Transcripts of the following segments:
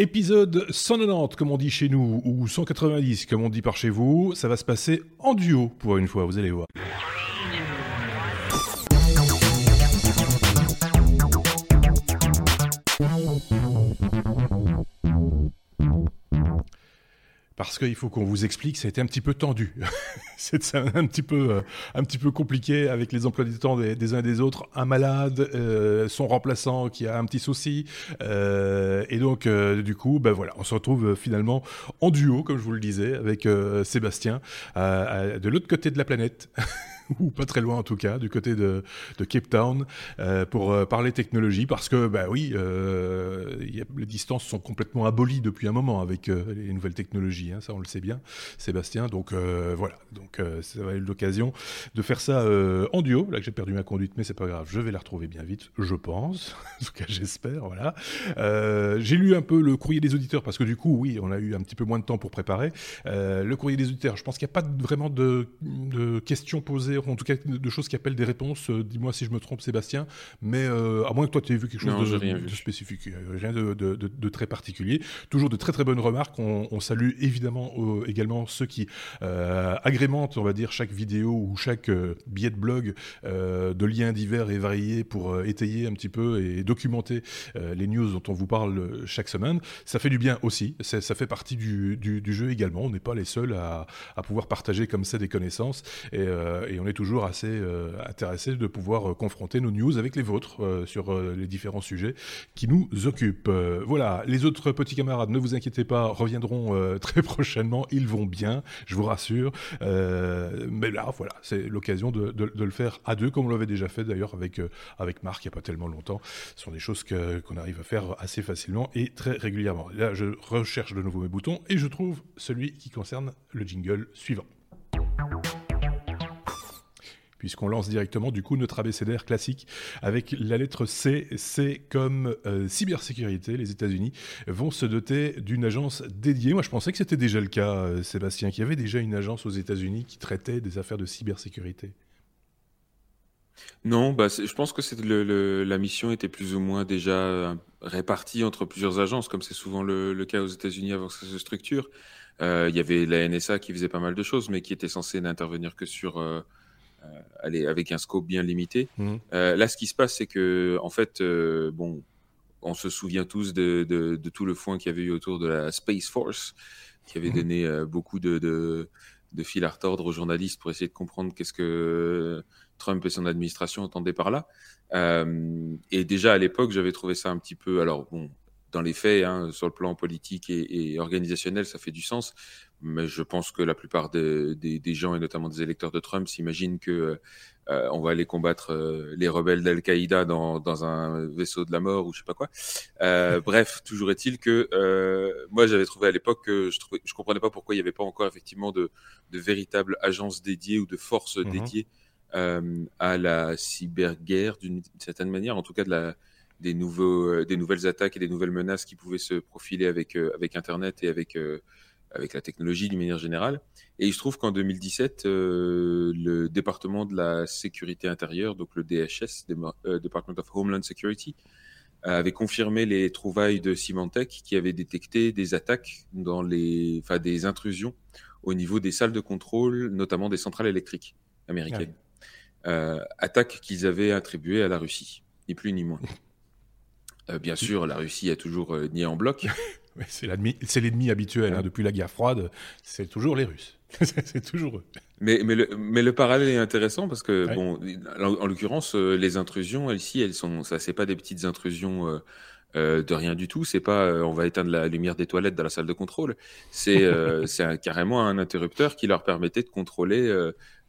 Épisode 190, comme on dit chez nous, ou 190, comme on dit par chez vous. Ça va se passer en duo pour une fois, vous allez voir. Parce qu'il faut qu'on vous explique, ça a été un petit peu tendu. c'est un, petit peu, euh, un petit peu compliqué avec les emplois du temps des, uns et des autres. Un malade, euh, son remplaçant qui a un petit souci. Euh, et donc, du coup, ben voilà, on se retrouve finalement en duo, comme je vous le disais, avec Sébastien, de l'autre côté de la planète. ou pas très loin en tout cas, du côté de, de Cape Town, euh, pour euh, parler technologie, parce que, bah oui, euh, les distances sont complètement abolies depuis un moment avec les nouvelles technologies, hein, ça on le sait bien, Sébastien. Donc voilà, donc ça va être l'occasion de faire ça en duo. Là que j'ai perdu ma conduite, mais c'est pas grave, je vais la retrouver bien vite, je pense, en tout cas j'espère, voilà. j'ai lu un peu le courrier des auditeurs, parce que du coup, oui, on a eu un petit peu moins de temps pour préparer. le courrier des auditeurs, je pense qu'il n'y a pas vraiment de, de questions posées en tout cas de choses qui appellent des réponses. Euh, dis-moi si je me trompe, Sébastien, mais euh, à moins que toi tu aies vu quelque chose de, spécifique, euh, rien de, très particulier. Toujours de très très bonnes remarques. On, salue évidemment également ceux qui agrémentent, on va dire, chaque vidéo ou chaque billet de blog de liens divers et variés pour étayer un petit peu et documenter les news dont on vous parle chaque semaine. Ça fait du bien aussi. Ça fait partie du, jeu également. On n'est pas les seuls à, pouvoir partager comme ça des connaissances et, et on est toujours assez euh, intéressé de pouvoir euh, confronter nos news avec les vôtres euh, sur les différents sujets qui nous occupent. voilà, les autres petits camarades, ne vous inquiétez pas, reviendront très prochainement. Ils vont bien, je vous rassure. mais là, voilà, c'est l'occasion de, le faire à deux, comme on l'avait déjà fait d'ailleurs avec, avec Marc il n'y a pas tellement longtemps. Ce sont des choses qu'on arrive à faire assez facilement et très régulièrement. Là, je recherche de nouveau mes boutons et je trouve celui qui concerne le jingle suivant puisqu'on lance directement du coup notre abécédaire classique avec la lettre C. C comme euh, cybersécurité. Les États-Unis vont se doter d'une agence dédiée. Moi, je pensais que c'était déjà le cas, euh, Sébastien, qu'il y avait déjà une agence aux États-Unis qui traitait des affaires de cybersécurité. Non, bah, je pense que la mission était plus ou moins déjà euh, répartie entre plusieurs agences, comme c'est souvent le, cas aux États-Unis avant que ça se structure. Il y avait la NSA qui faisait pas mal de choses, mais qui était censée n'intervenir que sur euh, avec un scope bien limité. Mhm. Euh, là, ce qui se passe, c'est que, en fait, euh, bon, on se souvient tous de, de, tout le foin qu'il y avait eu autour de la Space Force, qui avait mhm. donné beaucoup de, de, fil à retordre aux journalistes pour essayer de comprendre qu'est-ce que Trump et son administration entendaient par là. et déjà à l'époque, j'avais trouvé ça un petit peu. Alors bon, dans les faits, hein, sur le plan politique et, organisationnel, ça fait du sens. Mais je pense que la plupart des, gens, et notamment des électeurs de Trump, s'imaginent que euh, on va aller combattre euh, les rebelles d'Al-Qaïda dans, un vaisseau de la mort ou je sais pas quoi. Euh, bref, toujours est-il que moi, j'avais trouvé à l'époque que je, trouvais, je comprenais pas pourquoi il n'y avait pas encore effectivement de, de véritables agences dédiées ou de forces mmh dédiées à la cyberguerre d'une certaine manière, en tout cas de la des, nouveaux, euh, des nouvelles attaques et des nouvelles menaces qui pouvaient se profiler avec, euh, avec Internet et avec, euh, avec la technologie d'une manière générale. Et il se trouve qu'en 2017, le département de la sécurité intérieure, donc le DHS, Department of Homeland Security, avait confirmé les trouvailles de Symantec qui avaient détecté des attaques dans les, enfin des intrusions au niveau des salles de contrôle, notamment des centrales électriques américaines. attaques qu'ils avaient attribuées à la Russie, ni plus ni moins. Euh, bien sûr, la Russie a toujours euh, nié en bloc. c'est l'ennemi habituel hein. depuis la guerre froide. C'est toujours les Russes. c'est toujours eux. Mais, mais, le, mais le parallèle est intéressant parce que, bon, en, l'occurrence, euh, les intrusions, ici, elles sont, ça, c'est pas des petites intrusions de rien du tout. C'est pas, on va éteindre la lumière des toilettes dans la salle de contrôle. C'est, carrément un interrupteur qui leur permettait de contrôler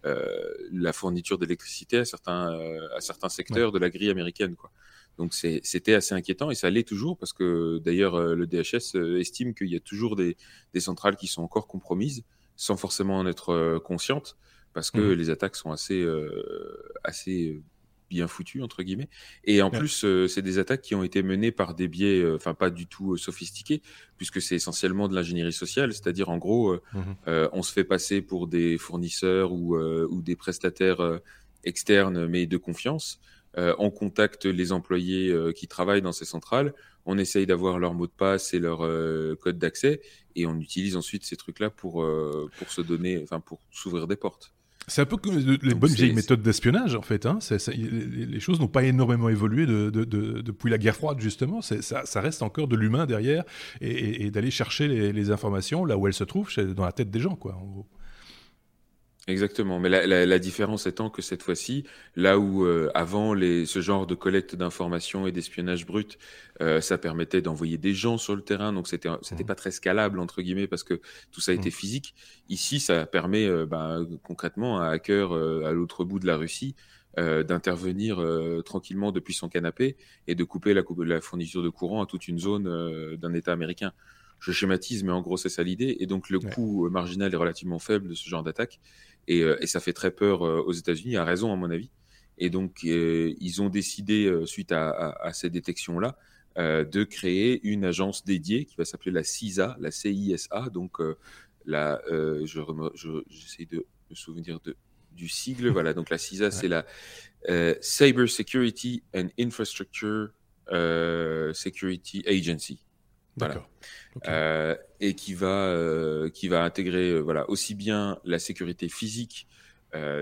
la fourniture d'électricité à certains, à certains secteurs de la grille américaine, quoi. Donc c'était assez inquiétant et ça l'est toujours parce que d'ailleurs euh, le DHS euh, estime qu'il y a toujours des, centrales qui sont encore compromises sans forcément en être euh, conscientes parce que mmh les attaques sont assez, assez bien foutues entre guillemets. Et en plus, c'est des attaques qui ont été menées par des biais, enfin pas du tout sophistiqués, puisque c'est essentiellement de l'ingénierie sociale, c'est-à-dire en gros, mmh on se fait passer pour des fournisseurs ou, ou des prestataires externes mais de confiance. On contacte les employés qui travaillent dans ces centrales, on essaye d'avoir leur mot de passe et leur code d'accès, et on utilise ensuite ces trucs-là pour, pour se donner, enfin pour s'ouvrir des portes. C'est un peu comme les bonnes vieilles méthodes d'espionnage, en fait. Hein. les, choses n'ont pas énormément évolué depuis la guerre froide, justement. Ça, reste encore de l'humain derrière et, d'aller chercher les, informations là où elles se trouvent, dans la tête des gens, quoi, Exactement, mais la, différence étant que cette fois-ci, là où euh, avant les, ce genre de collecte d'informations et d'espionnage brut, euh, ça permettait d'envoyer des gens sur le terrain, donc c'était c'était mmh. pas très scalable entre guillemets parce que tout ça était mmh. physique. Ici, ça permet euh, bah, concrètement à un hacker à l'autre bout de la Russie d'intervenir tranquillement depuis son canapé et de couper la, la, fourniture de courant à toute une zone d'un État américain je schématise, mais en gros, c'est ça l'idée. Et donc, le coût marginal est relativement faible de ce genre d'attaque. Euh, et, ça fait très peur euh, aux États-Unis, à raison à mon avis. Et donc, euh, ils ont décidé, suite à, ces détections-là, de créer une agence dédiée qui va s'appeler la CISA, la CISA. Donc, la, je, j'essaie de me souvenir de, du sigle. voilà, donc la CISA, c'est la Cyber Security and Infrastructure Security Agency. Voilà. Euh, et qui va, euh, qui va intégrer euh, voilà, aussi bien la sécurité physique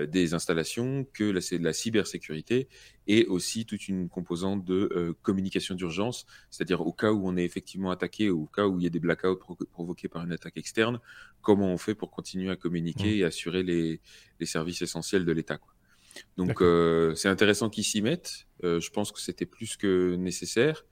des installations que la, la cybersécurité et aussi toute une composante de communication d'urgence, c'est-à-dire au cas où on est effectivement attaqué ou au cas où il y a des blackouts provoqués par une attaque externe, comment on fait pour continuer à communiquer mmh. et assurer les, les, services essentiels de l'État. Donc c'est intéressant qu'ils s'y mettent. je pense que c'était plus que nécessaire.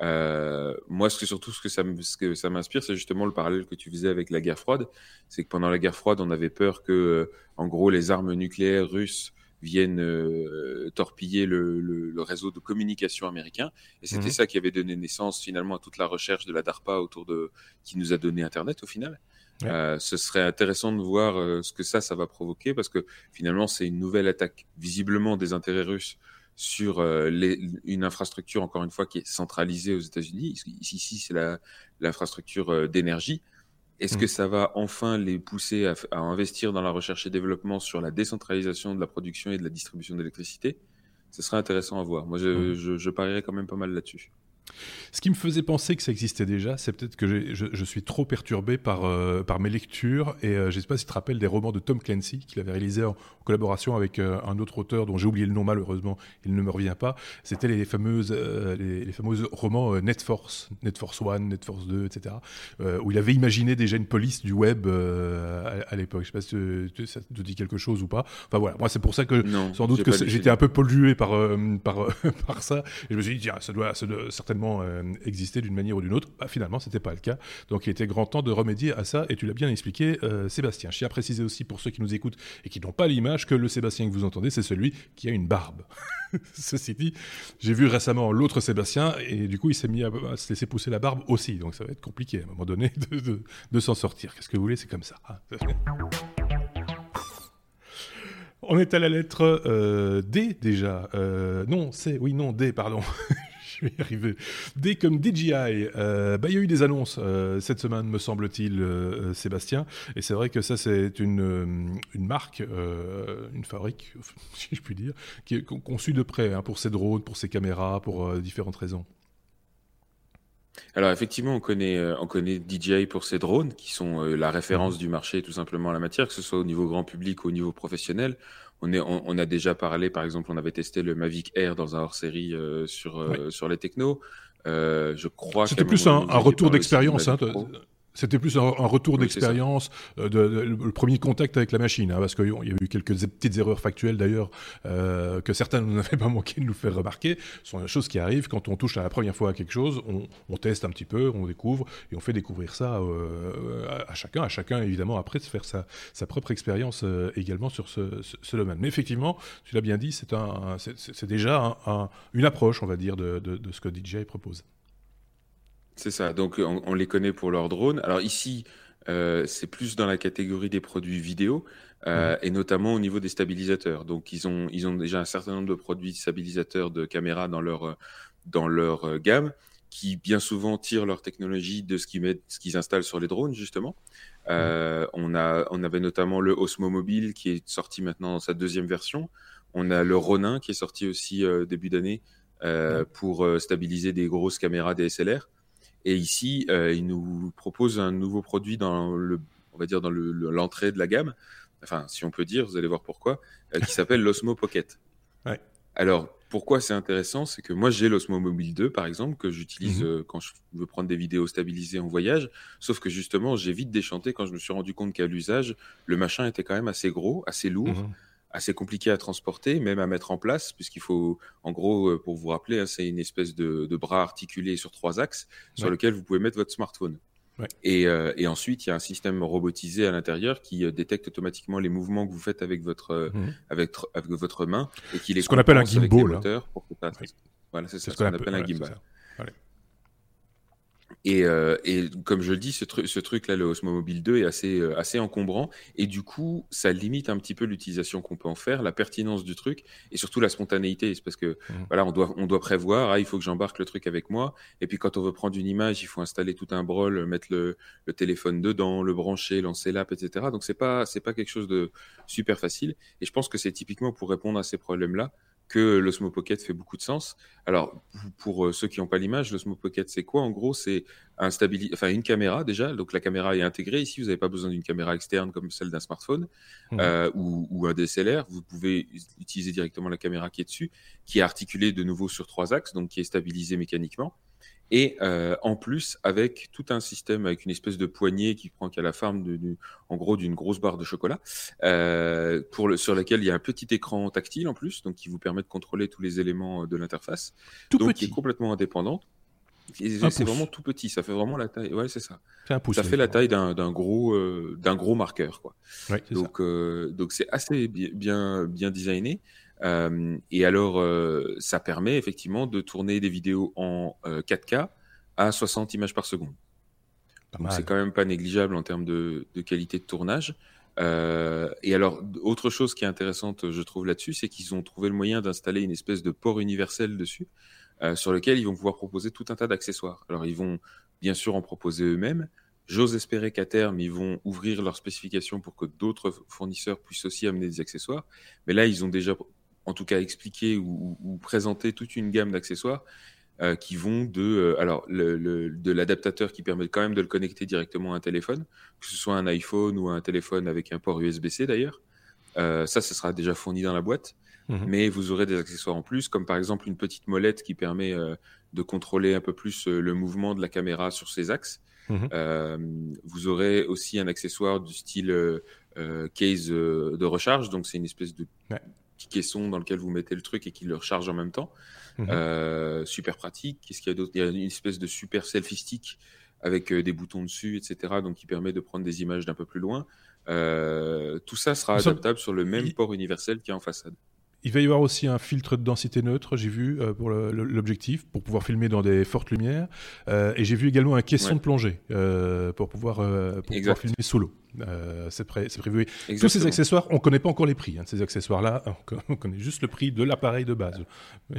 Euh, moi, ce que, surtout, ce que ça, ce que ça m'inspire, c'est justement le parallèle que tu faisais avec la guerre froide. C'est que pendant la guerre froide, on avait peur que, euh, en gros, les armes nucléaires russes viennent euh, torpiller le, le, le, réseau de communication américain. Et c'était mhm. ça qui avait donné naissance finalement à toute la recherche de la DARPA autour de qui nous a donné Internet au final. Euh, ce serait intéressant de voir euh, ce que ça, ça va provoquer parce que finalement, c'est une nouvelle attaque visiblement des intérêts russes sur euh, une infrastructure, encore une fois, qui est centralisée aux États-Unis. Ici, c'est l'infrastructure euh, d'énergie. Est-ce mmh. que ça va enfin les pousser à, investir dans la recherche et développement sur la décentralisation de la production et de la distribution d'électricité? Ce serait intéressant à voir. Moi, je, mmh. je parierais quand même pas mal là-dessus. Ce qui me faisait penser que ça existait déjà, c'est peut-être que je, je, suis trop perturbé par, euh, par mes lectures. Et euh, je ne sais pas si tu te rappelles des romans de Tom Clancy, qu'il avait réalisé en, collaboration avec euh, un autre auteur dont j'ai oublié le nom malheureusement, il ne me revient pas. C'était les, fameuses, les, les fameux romans Net Force, Net Force One, Net Force 2, etc. où il avait imaginé déjà une police du web à, l'époque. Je ne sais pas si ça te dit quelque chose ou pas. Enfin voilà, moi c'est pour ça que sans doute que j'étais un peu pollué par, par, par ça. Et je me suis dit, tiens, ça doit, ça doit certainement euh, exister d'une manière ou d'une autre. Bah, finalement, c'était pas le cas. Donc, il était grand temps de remédier à ça, et tu l'as bien expliqué, euh, Sébastien. Je tiens à préciser aussi pour ceux qui nous écoutent et qui n'ont pas l'image que le Sébastien que vous entendez, c'est celui qui a une barbe. Ceci dit, j'ai vu récemment l'autre Sébastien, et du coup, il s'est mis à, se laisser pousser la barbe aussi. Donc, ça va être compliqué à un moment donné de, s'en sortir. Qu'est-ce que vous voulez, c'est comme ça. Hein. On est à la lettre euh, D déjà. non, c'est oui, non, D, pardon. je vais y arriver. Dès comme DJI, euh, bah, il y a eu des annonces euh, cette semaine, me semble-t-il, euh, Sébastien. Et c'est vrai que ça, c'est une, une marque, une fabrique, si je puis dire, qui est conçue de près hein, pour ses drones, pour ses caméras, pour différentes raisons. Alors effectivement, on connaît, on connaît DJI pour ses drones, qui sont la référence mmh. du marché tout simplement en la matière, que ce soit au niveau grand public ou au niveau professionnel. On, est, on, a déjà parlé, par exemple, on avait testé le Mavic Air dans un hors-série euh, sur, euh, sur les technos. Euh, je crois C'était plus un, un retour d'expérience. Hein, c'était plus un, retour d'expérience, euh, de, le premier contact avec la machine, hein, parce qu'il y a eu quelques petites erreurs factuelles d'ailleurs euh, que certains n'avaient pas manqué de nous faire remarquer. Ce sont des choses qui arrivent quand on touche à la première fois à quelque chose, on, teste un petit peu, on découvre et on fait découvrir ça euh, à, chacun, à chacun évidemment après de faire sa, sa propre expérience également sur ce, ce, domaine. Mais effectivement, tu l'as bien dit, c'est un, déjà une approche, on va dire, de, de, de ce que DJI propose. C'est ça. Donc, on, les connaît pour leurs drones. Alors ici, euh, c'est plus dans la catégorie des produits vidéo euh, mhm. et notamment au niveau des stabilisateurs. Donc, ils ont, ils ont déjà un certain nombre de produits stabilisateurs de caméras dans leur, dans leur euh, gamme qui bien souvent tirent leur technologie de ce qu'ils mettent, ce qu'ils installent sur les drones justement. Mhm. on a, on avait notamment le Osmo Mobile qui est sorti maintenant dans sa deuxième version. On a le Ronin qui est sorti aussi début d'année pour stabiliser des grosses caméras DSLR. Et ici, il nous propose un nouveau produit dans le, on va dire dans l'entrée de la gamme. Enfin, si on peut dire, vous allez voir pourquoi, qui s'appelle l'Osmo Pocket. Ouais. Alors, pourquoi c'est intéressant C'est que moi, j'ai l'Osmo Mobile 2, par exemple, que j'utilise mhm. euh, quand je veux prendre des vidéos stabilisées en voyage. Sauf que justement, j'ai vite déchanté quand je me suis rendu compte qu'à l'usage, le machin était quand même assez gros, assez lourd. Mhm. Assez compliqué à transporter, même à mettre en place, puisqu'il faut, en gros, euh, pour vous rappeler, hein, c'est une espèce de, bras articulé sur trois axes sur lequel vous pouvez mettre votre smartphone. Euh, et, ensuite, il y a un système robotisé à l'intérieur qui euh, détecte automatiquement les mouvements que vous faites avec votre, euh, mhm. avec, avec, votre main et qui les ce qu'on appelle un gimbal. Hein. Voilà, c'est ce qu'on appelle un gimbal. Et, euh, et, comme je le dis, ce, ce truc-là, le Osmo Mobile 2, est assez, euh, assez encombrant. Et du coup, ça limite un petit peu l'utilisation qu'on peut en faire, la pertinence du truc et surtout la spontanéité. C'est parce que mmh. voilà, on doit, on doit prévoir, ah, il faut que j'embarque le truc avec moi. Et puis quand on veut prendre une image, il faut installer tout un brol, mettre le, le téléphone dedans, le brancher, lancer l'app, etc. Donc c'est pas, c'est pas quelque chose de super facile. Et je pense que c'est typiquement pour répondre à ces problèmes-là que l'Osmo Pocket fait beaucoup de sens. Alors, pour euh, ceux qui n'ont pas l'image, l'Osmo Pocket, c'est quoi? En gros, c'est un enfin, une caméra déjà. Donc, la caméra est intégrée. Ici, vous n'avez pas besoin d'une caméra externe comme celle d'un smartphone mmh. euh, ou, un DSLR. Vous pouvez utiliser directement la caméra qui est dessus, qui est articulée de nouveau sur trois axes, donc qui est stabilisée mécaniquement. Et euh, en plus, avec tout un système, avec une espèce de poignée qui prend qu'à la forme, de, en gros, d'une grosse barre de chocolat, euh, pour le, sur laquelle il y a un petit écran tactile en plus, donc qui vous permet de contrôler tous les éléments de l'interface. Tout donc petit. qui est complètement indépendante. C'est vraiment tout petit, ça fait vraiment la taille. Ouais, c'est ça. Un pouce, ça fait la taille d'un gros, euh, d'un gros marqueur, quoi. Ouais, donc, euh, donc c'est assez bien, bien designé. Euh, et alors, euh, ça permet effectivement de tourner des vidéos en 4K euh, à 60 images par seconde. C'est quand même pas négligeable en termes de, qualité de tournage. et alors, autre chose qui est intéressante, je trouve là-dessus, c'est qu'ils ont trouvé le moyen d'installer une espèce de port universel dessus, sur lequel ils vont pouvoir proposer tout un tas d'accessoires. Alors, ils vont bien sûr en proposer eux-mêmes. J'ose espérer qu'à terme, ils vont ouvrir leurs spécifications pour que d'autres fournisseurs puissent aussi amener des accessoires. Mais là, ils ont déjà en tout cas expliquer ou, présenter toute une gamme d'accessoires euh, qui vont de, euh, alors, le, de l'adaptateur qui permet quand même de le connecter directement à un téléphone, que ce soit un iPhone ou un téléphone avec un port USB-C d'ailleurs. Euh, ça, ce sera déjà fourni dans la boîte. Mhm. Mais vous aurez des accessoires en plus, comme par exemple une petite molette qui permet de contrôler un peu plus le mouvement de la caméra sur ses axes. Mhm. vous aurez aussi un accessoire du style case de recharge, donc c'est une espèce de petit caisson dans lequel vous mettez le truc et qui le recharge en même temps. Mhm. Euh, super pratique. Qu'est-ce qu'il y a d'autre? Il y a une espèce de super selfie stick avec euh, des boutons dessus, etc. Donc qui permet de prendre des images d'un peu plus loin. Euh, tout ça sera adaptable sur le même port universel qui est en façade. Il va y avoir aussi un filtre de densité neutre, j'ai vu, pour l'objectif, pour pouvoir filmer dans des fortes lumières. et j'ai vu également un caisson de plongée pour pouvoir, pour pouvoir filmer solo. Euh, c'est prévu. Tous ces accessoires, on ne connaît pas encore les prix hein, de ces accessoires-là. On connaît juste le prix de l'appareil de base.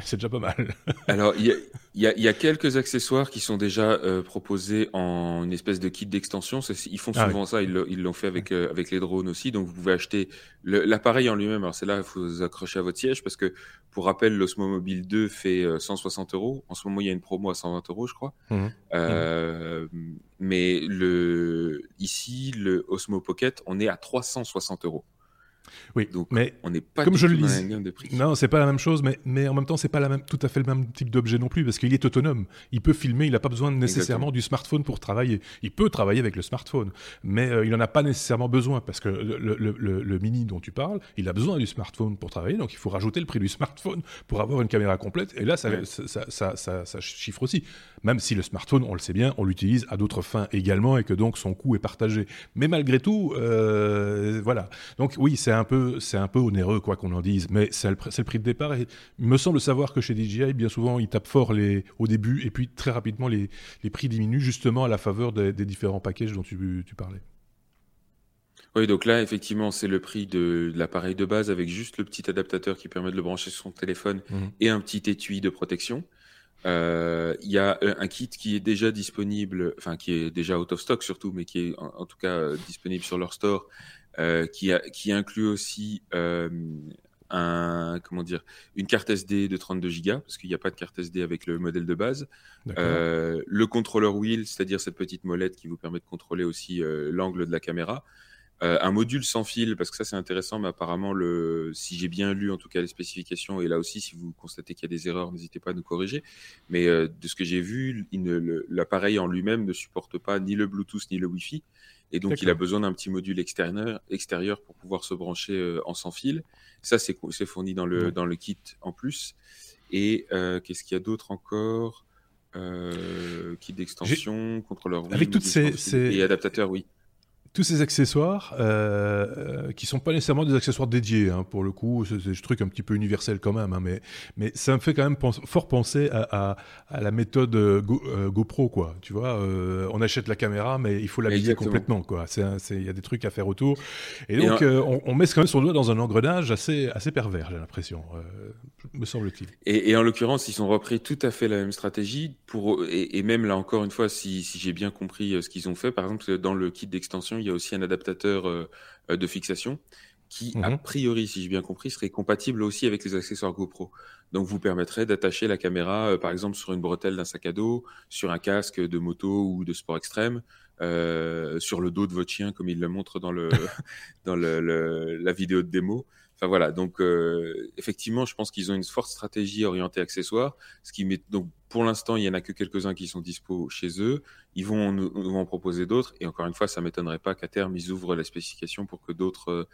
C'est déjà pas mal. Alors, il y, y a, quelques accessoires qui sont déjà euh, proposés en une espèce de kit d'extension. Ils font ah souvent ça. Ils l'ont fait avec, euh, avec les drones aussi. Donc, vous pouvez acheter l'appareil en lui-même. Alors, c'est là il faut vous accrocher à votre siège parce que, pour rappel, l'Osmo Mobile 2 fait 160 euros. En ce moment, il y a une promo à 120 euros, je crois. Mmh. Mmh. Mais le, ici, le Osmo Pocket, on est à 360 euros. Oui, donc mais on n'est pas comme je le dis, de prix. Non, c'est pas la même chose, mais, mais en même temps, c'est pas la même, tout à fait le même type d'objet non plus, parce qu'il est autonome. Il peut filmer, il n'a pas besoin nécessairement du smartphone pour travailler. Il peut travailler avec le smartphone, mais euh, il n'en a pas nécessairement besoin, parce que le, le, le, mini dont tu parles, il a besoin du smartphone pour travailler, donc il faut rajouter le prix du smartphone pour avoir une caméra complète, et là, ça, ça, ça, ça, ça chiffre aussi. Même si le smartphone, on le sait bien, on l'utilise à d'autres fins également, et que donc son coût est partagé. Mais malgré tout, euh, voilà. Donc oui, c'est un peu, c'est un peu onéreux, quoi qu'on en dise, mais c'est le, le, prix de départ. Et il me semble savoir que chez DJI, bien souvent, ils tapent fort les, au début, et puis très rapidement, les, les prix diminuent justement à la faveur des, différents packages dont tu, tu, parlais. Oui, donc là, effectivement, c'est le prix de, l'appareil de base avec juste le petit adaptateur qui permet de le brancher sur son téléphone mmh. et un petit étui de protection. Euh, il y a un kit qui est déjà disponible, enfin qui est déjà out of stock surtout, mais qui est en, tout cas euh, disponible sur leur store, euh, qui, a, qui inclut aussi euh, un, comment dire, une carte SD de 32 Go, parce qu'il n'y a pas de carte SD avec le modèle de base. Euh, le contrôleur wheel, c'est-à-dire cette petite molette qui vous permet de contrôler aussi euh, l'angle de la caméra. Euh, un module sans fil, parce que ça c'est intéressant, mais apparemment, le, si j'ai bien lu en tout cas les spécifications, et là aussi, si vous constatez qu'il y a des erreurs, n'hésitez pas à nous corriger. Mais de ce que j'ai vu, l'appareil en lui-même ne supporte pas ni le Bluetooth ni le Wi-Fi. Et donc, il a besoin d'un petit module extérieur, extérieur pour pouvoir se brancher euh, en sans fil. Ça, c'est fourni dans le, dans le kit en plus. Et euh, qu'est-ce qu'il y a d'autre encore? Euh, Kit d'extension, contrôleur Avec toutes ces, ces... Et adaptateur, oui tous ces accessoires euh, euh, qui sont pas nécessairement des accessoires dédiés hein, pour le coup c'est des trucs un petit peu universels quand même hein, mais mais ça me fait quand même fort penser à, à, la méthode euh, euh, GoPro quoi. Tu vois on achète la caméra mais il faut l'habiller complètement quoi. C'est il y a des trucs à faire autour. Et donc on, on, met quand même son doigt dans un engrenage assez assez pervers j'ai l'impression me semble-t-il. Et, et, en l'occurrence ils ont repris tout à fait la même stratégie pour et, et même là encore une fois si, si j'ai bien compris ce qu'ils ont fait. Par exemple dans le kit d'extension il y a aussi un adaptateur euh, euh, de fixation qui, a mhm. priori, si j'ai bien compris, serait compatible aussi avec les accessoires GoPro. Donc, vous permettrait d'attacher la caméra, euh, par exemple, sur une bretelle d'un sac à dos, sur un casque de moto ou de sport extrême, sur le dos de votre chien, comme il le montre dans, le, dans le, la vidéo de démo. Enfin voilà, donc effectivement, je pense qu'ils ont une forte stratégie orientée accessoires, ce qui met donc pour l'instant, il y en a que quelques-uns qui sont dispo chez eux. Ils vont nous, en proposer d'autres. Et encore une fois, ça m'étonnerait pas qu'à terme, ils ouvrent la spécification pour que d'autres euh,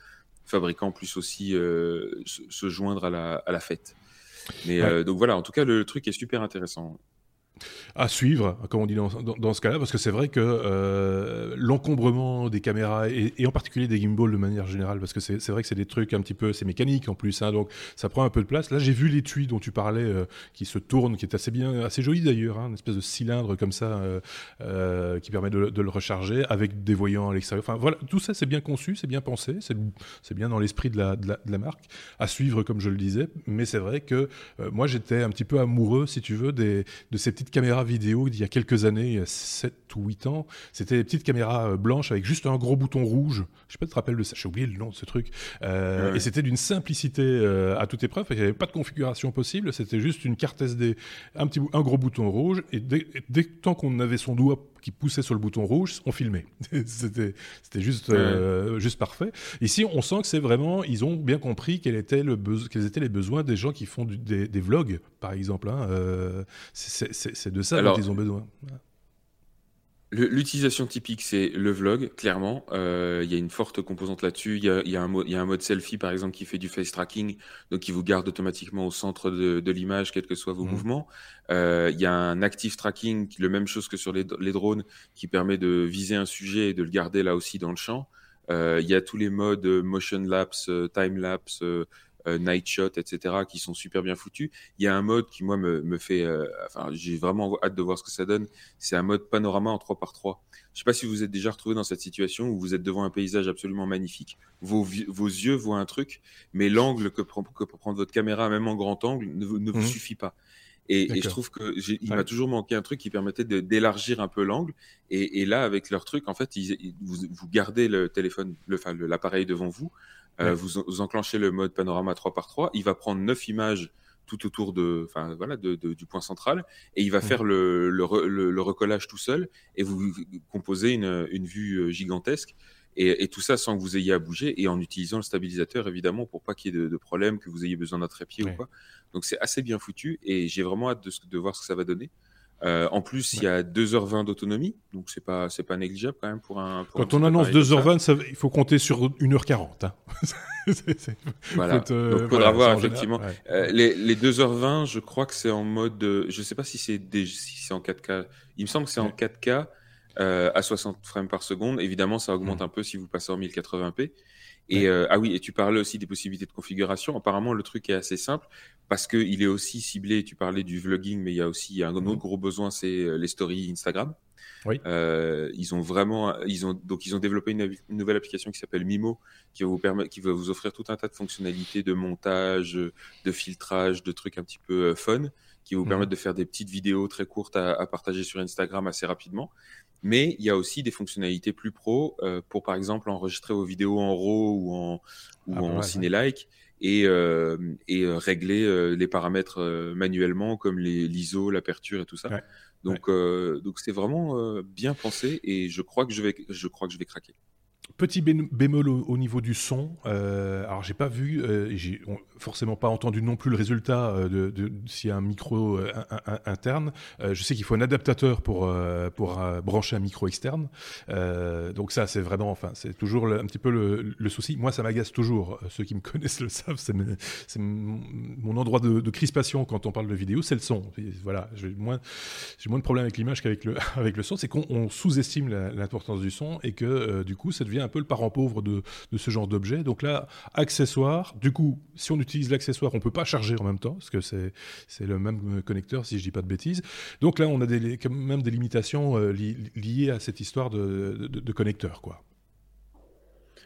fabricants puissent aussi euh, se, joindre à la, à la fête. Mais euh, donc voilà, en tout cas, le truc est super intéressant à suivre, comme on dit dans, dans, ce cas-là, parce que c'est vrai que euh, l'encombrement des caméras et, en particulier des gimbals de manière générale, parce que c'est vrai que c'est des trucs un petit peu, c'est mécanique en plus, hein, donc ça prend un peu de place. Là, j'ai vu l'étui dont tu parlais, euh, qui se tourne, qui est assez bien, assez joli d'ailleurs, hein, une espèce de cylindre comme ça, euh, qui permet de, le recharger avec des voyants à l'extérieur. Enfin voilà, tout ça c'est bien conçu, c'est bien pensé, c'est bien dans l'esprit de la, de, la, de la, marque, à suivre comme je le disais. Mais c'est vrai que moi j'étais un petit peu amoureux, si tu veux, des, de ces petites caméras vidéo d'il y a quelques années, il y a 7 ou 8 ans. C'était des petites caméras euh, blanches avec juste un gros bouton rouge. Je sais pas si tu te rappelles de ça, j'ai oublié le nom de ce truc. Euh, et c'était d'une simplicité euh, à toute épreuve. Il n'y avait pas de configuration possible, c'était juste une carte SD, un, petit, un gros bouton rouge. Et dès, dès tant qu'on avait son doigt qui poussait sur le bouton rouge, on filmait. c'était juste, juste parfait. Ici, on sent que c'est vraiment, ils ont bien compris quel était le quels étaient les besoins des gens qui font des, des, vlogs, par exemple. Hein. c'est de ça dont ils ont besoin. L'utilisation typique, c'est le vlog, clairement. Euh, il y a une forte composante là-dessus. Il y a, y, a y a, un mode selfie, par exemple, qui fait du face tracking, donc qui vous garde automatiquement au centre de, de l'image, quels que soient vos mmh. mouvements. Euh, il y a un active tracking, le même chose que sur les, les, drones, qui permet de viser un sujet et de le garder là aussi dans le champ. Euh, il y a tous les modes motion lapse, time lapse, euh, Night Shot, etc., qui sont super bien foutus. Il y a un mode qui, moi, me, me fait... Euh, enfin, j'ai vraiment hâte de voir ce que ça donne. C'est un mode panorama en 3x3. Je sais pas si vous êtes déjà retrouvé dans cette situation où vous êtes devant un paysage absolument magnifique. Vos, vos yeux voient un truc, mais l'angle que, que, peut prendre votre caméra, même en grand angle, ne, ne vous mhm. suffit pas. Et, et, je trouve que il m'a toujours manqué un truc qui permettait d'élargir un peu l'angle. Et, et, là, avec leur truc, en fait, ils, vous, vous, gardez le téléphone, l'appareil devant vous, euh, vous, enclenchez le mode panorama 3x3, il va prendre 9 images tout autour de, enfin voilà, de, de, du point central, et il va faire le, le, le, recollage tout seul, et vous composez une, une vue euh, gigantesque. Et, et, tout ça sans que vous ayez à bouger et en utilisant le stabilisateur évidemment pour pas qu'il y ait de, de problème, que vous ayez besoin d'un trépied ou quoi. Donc c'est assez bien foutu et j'ai vraiment hâte de, de, voir ce que ça va donner. Euh, en plus, il y a 2h20 d'autonomie, donc c'est pas c'est pas négligeable quand même pour un. Quand on annonce 2h20, il faut compter sur 1h40. Hein. voilà. Euh, donc faudra voir effectivement. Euh, les, les 2h20, je crois que c'est en mode, je sais pas si c'est si c'est en 4K. Il me semble que c'est en 4K à 60 frames par seconde. Évidemment, ça augmente mm. un peu si vous passez en 1080p. Et euh, ah oui, et tu parlais aussi des possibilités de configuration. Apparemment, le truc est assez simple parce que il est aussi ciblé. Tu parlais du vlogging, mais il y a aussi un autre mhm. gros besoin, c'est euh, les stories Instagram. Oui. Euh, ils ont vraiment, ils ont donc ils ont développé une, une nouvelle application qui s'appelle Mimo, qui va vous permettre, qui va vous offrir tout un tas de fonctionnalités de montage, de filtrage, de trucs un petit peu euh, fun qui vous Mhm. permettent de faire des petites vidéos très courtes à, à partager sur Instagram assez rapidement. Mais il y a aussi des fonctionnalités plus pro euh, pour, par exemple, enregistrer vos vidéos en RAW ou en, ou Ah, en ouais. ciné-like et, euh, et euh, régler les paramètres manuellement, comme l'ISO, l'aperture et tout ça. Ouais. Donc, euh, donc c'est vraiment bien pensé et je crois que je vais, je crois que je vais craquer. Petit bé- bémol au, au niveau du son. Euh, alors, j'ai pas vu, euh, on- forcément pas entendu non plus le résultat euh, de, de- s'il y a un micro euh, interne. Euh, je sais qu'il faut un adaptateur pour pour brancher un micro externe. Donc ça, c'est vraiment, enfin, c'est toujours un petit peu le, souci. Moi, ça m'agace toujours. Ceux qui me connaissent le savent. C'est mon endroit de, crispation quand on parle de vidéo, c'est le son. Voilà, j'ai moins j'ai moins de problèmes avec l'image qu'avec le avec le son. C'est qu'on on sous-estime l'importance du son et que du coup, ça devient un peu le parent pauvre de, de ce genre d'objet. Donc là, accessoire. Du coup, si on utilise l'accessoire, on peut pas charger en même temps parce que c'est c'est le même connecteur, si je dis pas de bêtises. Donc là, on a des, quand même des limitations euh, li- liées à cette histoire de, de, de connecteur, quoi.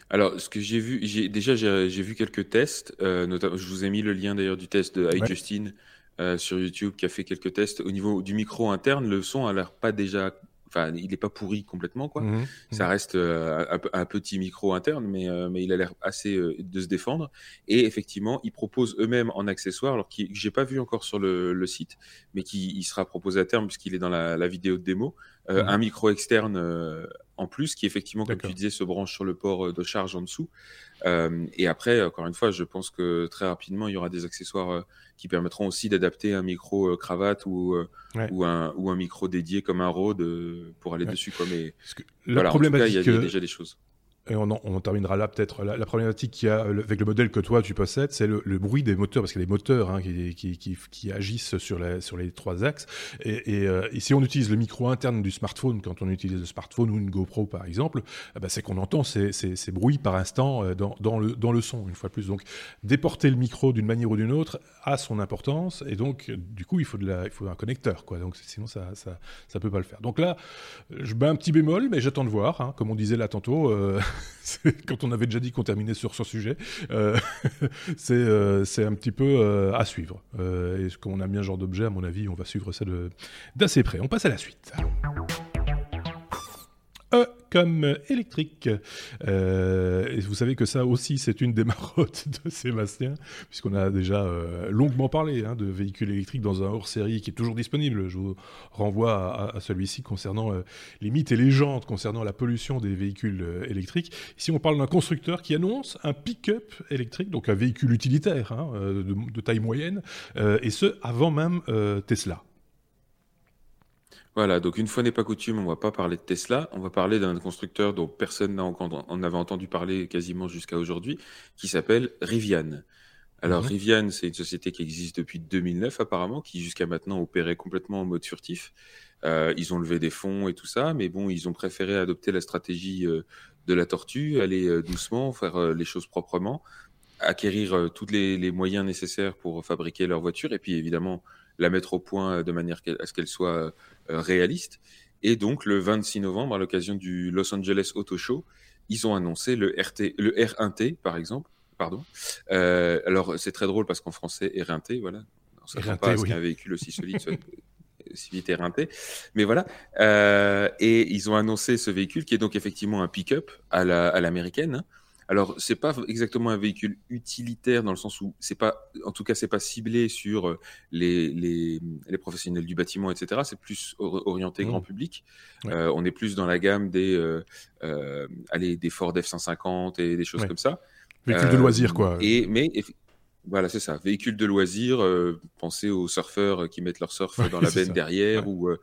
Alors, ce que j'ai vu, déjà j'ai j'ai vu quelques tests. euh, notamment, je vous ai mis le lien d'ailleurs du test de Ouais. iJustine euh, sur YouTube qui a fait quelques tests au niveau du micro interne. Le son a l'air pas déjà, enfin, il n'est pas pourri complètement quoi. Mhm. Ça reste euh, un, un petit micro interne, mais, euh, mais il a l'air assez euh, de se défendre. Et effectivement, ils proposent eux-mêmes en accessoire, alors que j'ai pas vu encore sur le, le site, mais qui il sera proposé à terme puisqu'il est dans la, la vidéo de démo, Mhm. un micro externe en plus qui effectivement, comme tu disais, se branche sur le port euh, de charge en dessous. Euh, et après, encore une fois, je pense que très rapidement, il y aura des accessoires euh, qui permettront aussi d'adapter un micro euh, cravate ou, Ouais. ou, un, ou un micro dédié comme un Rode pour aller Ouais. dessus. Quoi. Mais que voilà, en tout cas, il y, a- déjà des choses. Et on, en- terminera là peut-être. La, problématique qu'il y a euh, avec le modèle que toi tu possèdes, c'est le, bruit des moteurs, parce qu'il y a des moteurs hein, qui, agissent sur, les trois axes. Euh, et si on utilise le micro interne du smartphone, quand on utilise le smartphone ou une GoPro par exemple, eh ben, c'est qu'on entend ces, bruits par instant euh, dans, le, son, une fois de plus. Donc déporter le micro d'une manière ou d'une autre a son importance, et donc du coup il faut, un connecteur, quoi. Donc sinon ça, ça peut pas le faire. Donc là, je mets un petit bémol, mais j'attends de voir. hein. Comme on disait là tantôt, quand on avait déjà dit qu'on terminait sur ce sujet, euh, c'est euh, c'est un petit peu euh, à suivre. Et comme on aime bien ce genre d'objet, à mon avis, on va suivre ça d'assez près. On passe à la suite. Comme euh, électrique. Euh, et vous savez que ça aussi, c'est une des marottes de Sébastien, puisqu'on a déjà euh, longuement parlé hein, de véhicules électriques dans un hors-série qui est toujours disponible. Je vous renvoie à, celui-ci concernant les mythes et légendes concernant la pollution des véhicules électriques. Ici, on parle d'un constructeur qui annonce un pick-up électrique, donc un véhicule utilitaire hein, de, taille moyenne, et ce, avant même Tesla. Voilà, donc une fois n'est pas coutume, on va pas parler de Tesla, on va parler d'un constructeur dont personne n'a encore- en avait entendu parler quasiment jusqu'à aujourd'hui, qui s'appelle Rivian. Alors Mhm. Rivian, c'est une société qui existe depuis 2009 apparemment, qui jusqu'à maintenant opérait complètement en mode furtif. Euh, ils ont levé des fonds et tout ça, mais bon, ils ont préféré adopter la stratégie euh, de la tortue, aller euh, doucement, faire les choses proprement, acquérir tous les, les moyens nécessaires pour fabriquer leur voiture, et puis évidemment la mettre au point de manière à ce qu'elle soit réaliste. Et donc, le 26 novembre, à l'occasion du Los Angeles Auto Show, ils ont annoncé le, RT, le R1T, par exemple. Pardon. Euh, alors, c'est très drôle parce qu'en français, R1T, voilà. On ne s'attend R1T, pas à ce oui. qu'un véhicule aussi solide soit si vite R1T. Mais voilà. Euh, et ils ont annoncé ce véhicule qui est donc effectivement un pick-up à la- à l'américaine. hein. Alors, c'est pas exactement un véhicule utilitaire dans le sens où c'est pas, en tout cas, c'est pas ciblé sur euh, les, les, les professionnels du bâtiment, etc. C'est plus or- orienté Mmh. grand public. Ouais. Euh, on est plus dans la gamme des, euh, euh, allez, des Ford F-150 et des choses Ouais. comme ça. Véhicule de loisir, quoi. Et, mais voilà, c'est ça. Véhicule de loisir. euh, pensez aux surfeurs qui mettent leur surf Ouais, dans la benne derrière Ouais. ou, euh,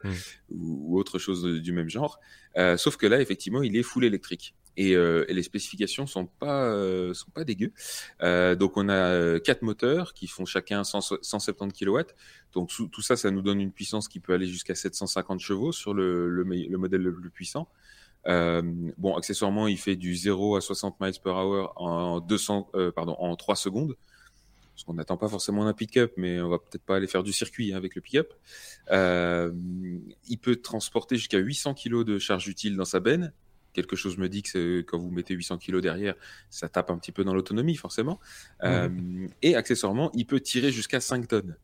ou, ou autre chose du même genre. Euh, sauf que là, effectivement, il est full électrique. Et, euh, et les spécifications sont pas euh, sont pas dégueu. Euh, donc on a quatre moteurs qui font chacun 100 170 kW. Donc tout ça, ça nous donne une puissance qui peut aller jusqu'à 750 chevaux sur le, modèle le plus puissant. Bon, accessoirement, il fait du 0 à 60 miles per hour en 200, euh, pardon, en 3 secondes. Parce qu'on n'attend pas forcément un pick-up, mais on va peut-être pas aller faire du circuit hein, avec le pick-up. Il peut transporter jusqu'à 800 kg de charge utile dans sa benne. Quelque chose me dit que quand vous mettez 800 kg derrière, ça tape un petit peu dans l'autonomie, forcément. Euh, et accessoirement, il peut tirer jusqu'à 5 tonnes.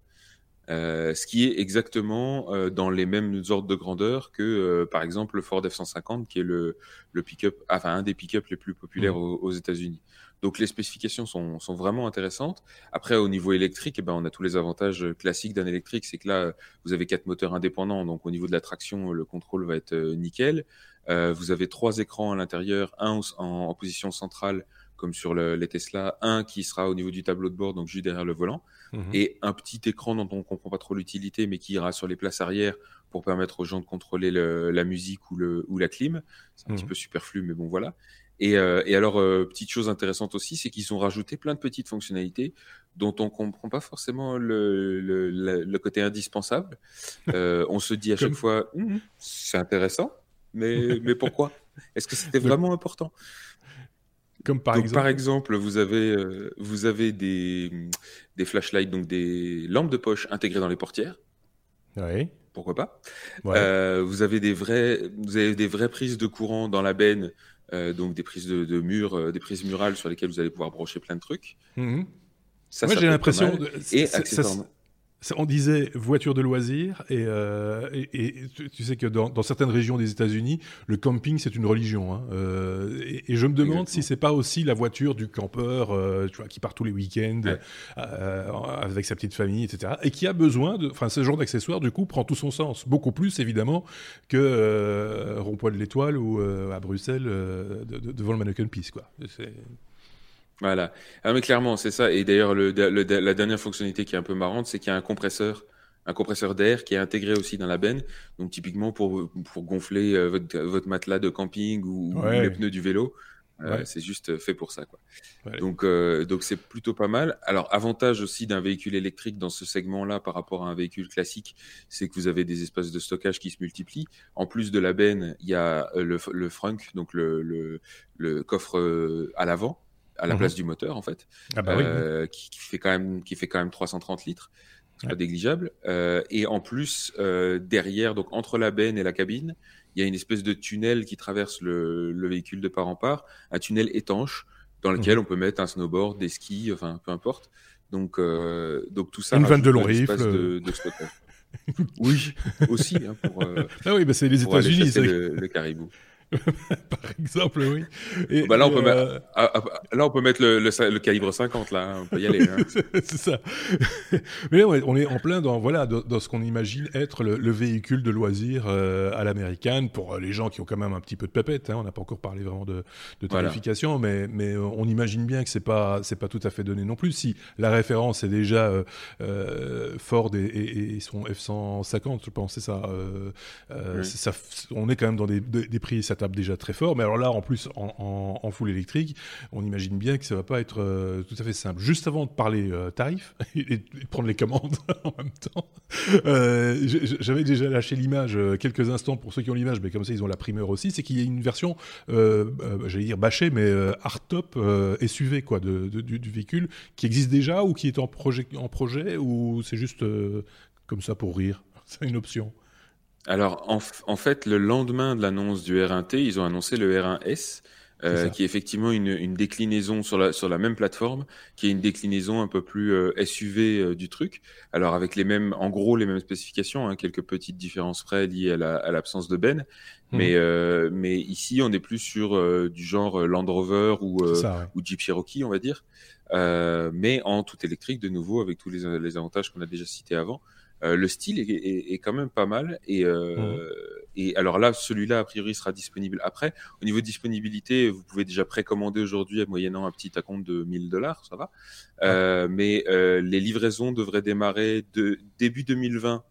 Euh, ce qui est exactement euh, dans les mêmes ordres de grandeur que, euh, par exemple, le Ford F-150, qui est le, le pick-up, enfin un des pick-up les plus populaires mmh. aux, États-Unis. Donc les spécifications sont, sont, vraiment intéressantes. Après, au niveau électrique, eh ben, on a tous les avantages classiques d'un électrique. C'est que là, vous avez quatre moteurs indépendants, donc au niveau de la traction, le contrôle va être nickel. vous avez trois écrans à l'intérieur, un en, en, position centrale comme sur les Tesla, un qui sera au niveau du tableau de bord, donc juste derrière le volant, mhm. et un petit écran dont on ne comprend pas trop l'utilité, mais qui ira sur les places arrière pour permettre aux gens de contrôler la musique ou, le, ou la clim. C'est un petit mhm. peu superflu, mais bon, voilà. Et, euh, alors, euh, petite chose intéressante aussi, c'est qu'ils ont rajouté plein de petites fonctionnalités dont on ne comprend pas forcément le, côté indispensable. Euh, on se dit à chaque fois, hum, c'est intéressant, mais, mais pourquoi? Est-ce que c'était vraiment important? Comme par exemple. Par exemple, vous avez, euh, vous avez des, des flashlights, donc des lampes de poche intégrées dans les portières. Oui. Pourquoi pas? Euh, Vous avez des vrais, vous avez des vraies prises de courant dans la benne, donc des prises de, de murs, des prises murales sur lesquelles vous allez pouvoir brocher plein de trucs. Mmh. Ça, Moi, j'ai l'impression. De... Et accessoirement on disait voiture de loisir, et, euh, tu, sais que dans, certaines régions des États-Unis, le camping c'est une religion. Hein. Euh, et, je me demande si c'est pas aussi la voiture du campeur, euh, tu vois, qui part tous les week-ends avec sa petite famille, etc. Et qui a besoin de, enfin, ce genre d'accessoire du coup prend tout son sens, beaucoup plus évidemment que rond-point de l'Étoile ou à Bruxelles devant le Mannequin Peace, quoi. Voilà. Ah, mais clairement, c'est ça. Et d'ailleurs, la dernière fonctionnalité qui est un peu marrante, c'est qu'il y a un compresseur, un compresseur d'air qui est intégré aussi dans la benne. Donc, typiquement, pour, pour gonfler euh, votre, votre, matelas de camping ou, les pneus du vélo. Euh, c'est juste fait pour ça. Quoi. Donc, euh, donc c'est plutôt pas mal. Alors, avantage aussi d'un véhicule électrique dans ce segment-là par rapport à un véhicule classique, c'est que vous avez des espaces de stockage qui se multiplient. En plus de la benne, il y a le, le frunk, donc le, le, le coffre à l'avant à la mhm. place du moteur en fait, ah bah euh, qui, fait quand même qui fait quand même 330 litres, c'est pas négligeable. Euh, et en plus euh, derrière, donc entre la benne et la cabine, il y a une espèce de tunnel qui traverse le, véhicule de part en part, un tunnel étanche dans lequel mhm. on peut mettre un snowboard, des skis, enfin peu importe. Donc donc tout ça. Une vanne de long rifle. De, de oui, aussi. Hein, pour, ah oui, bah c'est les États-Unis. Le, le caribou. Par exemple, oui. Et, là, on peut euh, là, on peut mettre le, le, calibre 50, là, on peut y aller. Hein. c'est ça. Mais là, on est en plein dans, voilà, dans, ce qu'on imagine être le, véhicule de loisir euh, à l'américaine pour euh, les gens qui ont quand même un petit peu de pépette. Hein. On n'a pas encore parlé vraiment de, de tarification, mais, mais on imagine bien que c'est pas, c'est pas tout à fait donné non plus. Si la référence est déjà Ford et, son F-150, je pense, c'est ça, ça. On est quand même dans des, des prix, ça déjà très fort. Mais alors là, en plus, en, en, full électrique, on imagine bien que ça va pas être euh, tout à fait simple. Juste avant de parler euh, tarif et, de prendre les commandes en même temps, euh, j'avais déjà lâché l'image quelques instants pour ceux qui ont l'image, mais comme ça, ils ont la primeur aussi. C'est qu'il y a une version, j'allais dire bâchée, mais hardtop SUV quoi, de, du, du, véhicule qui existe déjà ou qui est en projet, en projet ou c'est juste comme ça pour rire? C'est une option. Alors, en, fait, le lendemain de l'annonce du R1T, ils ont annoncé le R1S, euh, qui est effectivement une, déclinaison sur la, sur la même plateforme, qui est une déclinaison un peu plus euh, SUV euh, du truc. Alors, avec les mêmes, en gros, les mêmes spécifications, hein, quelques petites différences près liées à l'absence de Ben. Mmh. Mais, mais ici, on est plus sur du genre Land Rover ou, ou Jeep Cherokee, on va dire. mais en tout électrique, de nouveau, avec tous les, les avantages qu'on a déjà cités avant. Euh, le style est, quand même pas mal. Et, euh, mhm. et alors là, celui-là, a priori, sera disponible après. Au niveau de disponibilité, vous pouvez déjà précommander aujourd'hui, moyennant un petit acompte de 1000 dollars, ça va. Euh, mais les livraisons devraient démarrer de début 2020,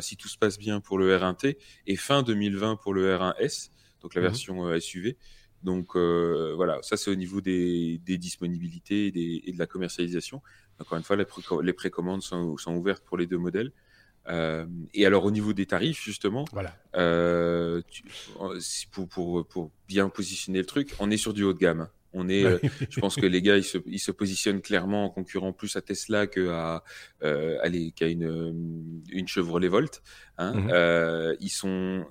si tout se passe bien pour le R1T, et fin 2020 pour le R1S, donc la mhm. version SUV. Donc voilà, ça c'est au niveau des, disponibilités et, de la commercialisation. Encore une fois, les, précommandes sont, ouvertes pour les deux modèles. Euh, et alors au niveau des tarifs, justement, voilà. Euh, pour, pour, bien positionner le truc, on est sur du haut de gamme. On est, euh, je pense que les gars, ils se, ils se, positionnent clairement en concurrent plus à Tesla qu'à qu'à une, une Chevrolet Volt. Hein. Mhm. ils sont,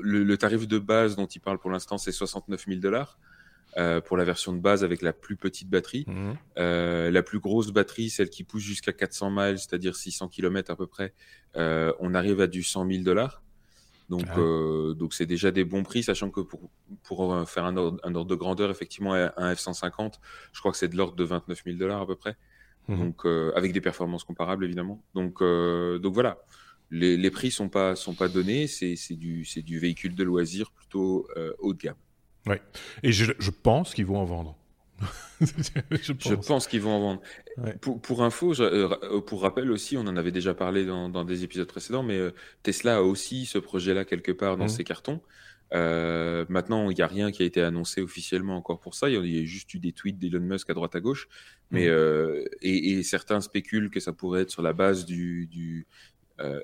le, le, tarif de base dont ils parlent pour l'instant, c'est 69 000 dollars. Euh, pour la version de base avec la plus petite batterie. Mhm. Euh, la plus grosse batterie, celle qui pousse jusqu'à 400 miles, c'est-à-dire 600 km à peu près, euh, on arrive à du 100 000 dollars. Donc, Ah ouais. donc c'est déjà des bons prix, sachant que pour, pour faire un ordre, un ordre de grandeur, effectivement, un F-150, je crois que c'est de l'ordre de 29 000 dollars à peu près. Mhm. Donc, avec des performances comparables, évidemment. Donc, donc voilà. Les, les prix sont pas sont pas donnés. C'est du du véhicule de loisir plutôt haut de gamme. Et je, je pense qu'ils vont en vendre. je pense. Qu'ils vont en vendre. Ouais. Pour, pour info, je- euh, euh, pour rappel aussi, on en avait déjà parlé dans, dans des épisodes précédents, mais euh, Tesla a aussi ce projet-là quelque part dans Mhm. ses cartons. Euh, maintenant, il n'y a rien qui a été annoncé officiellement encore pour ça. Il y a, juste eu des tweets d'Elon Musk à droite à gauche, mais euh, et, et certains spéculent que ça pourrait être sur la base du, du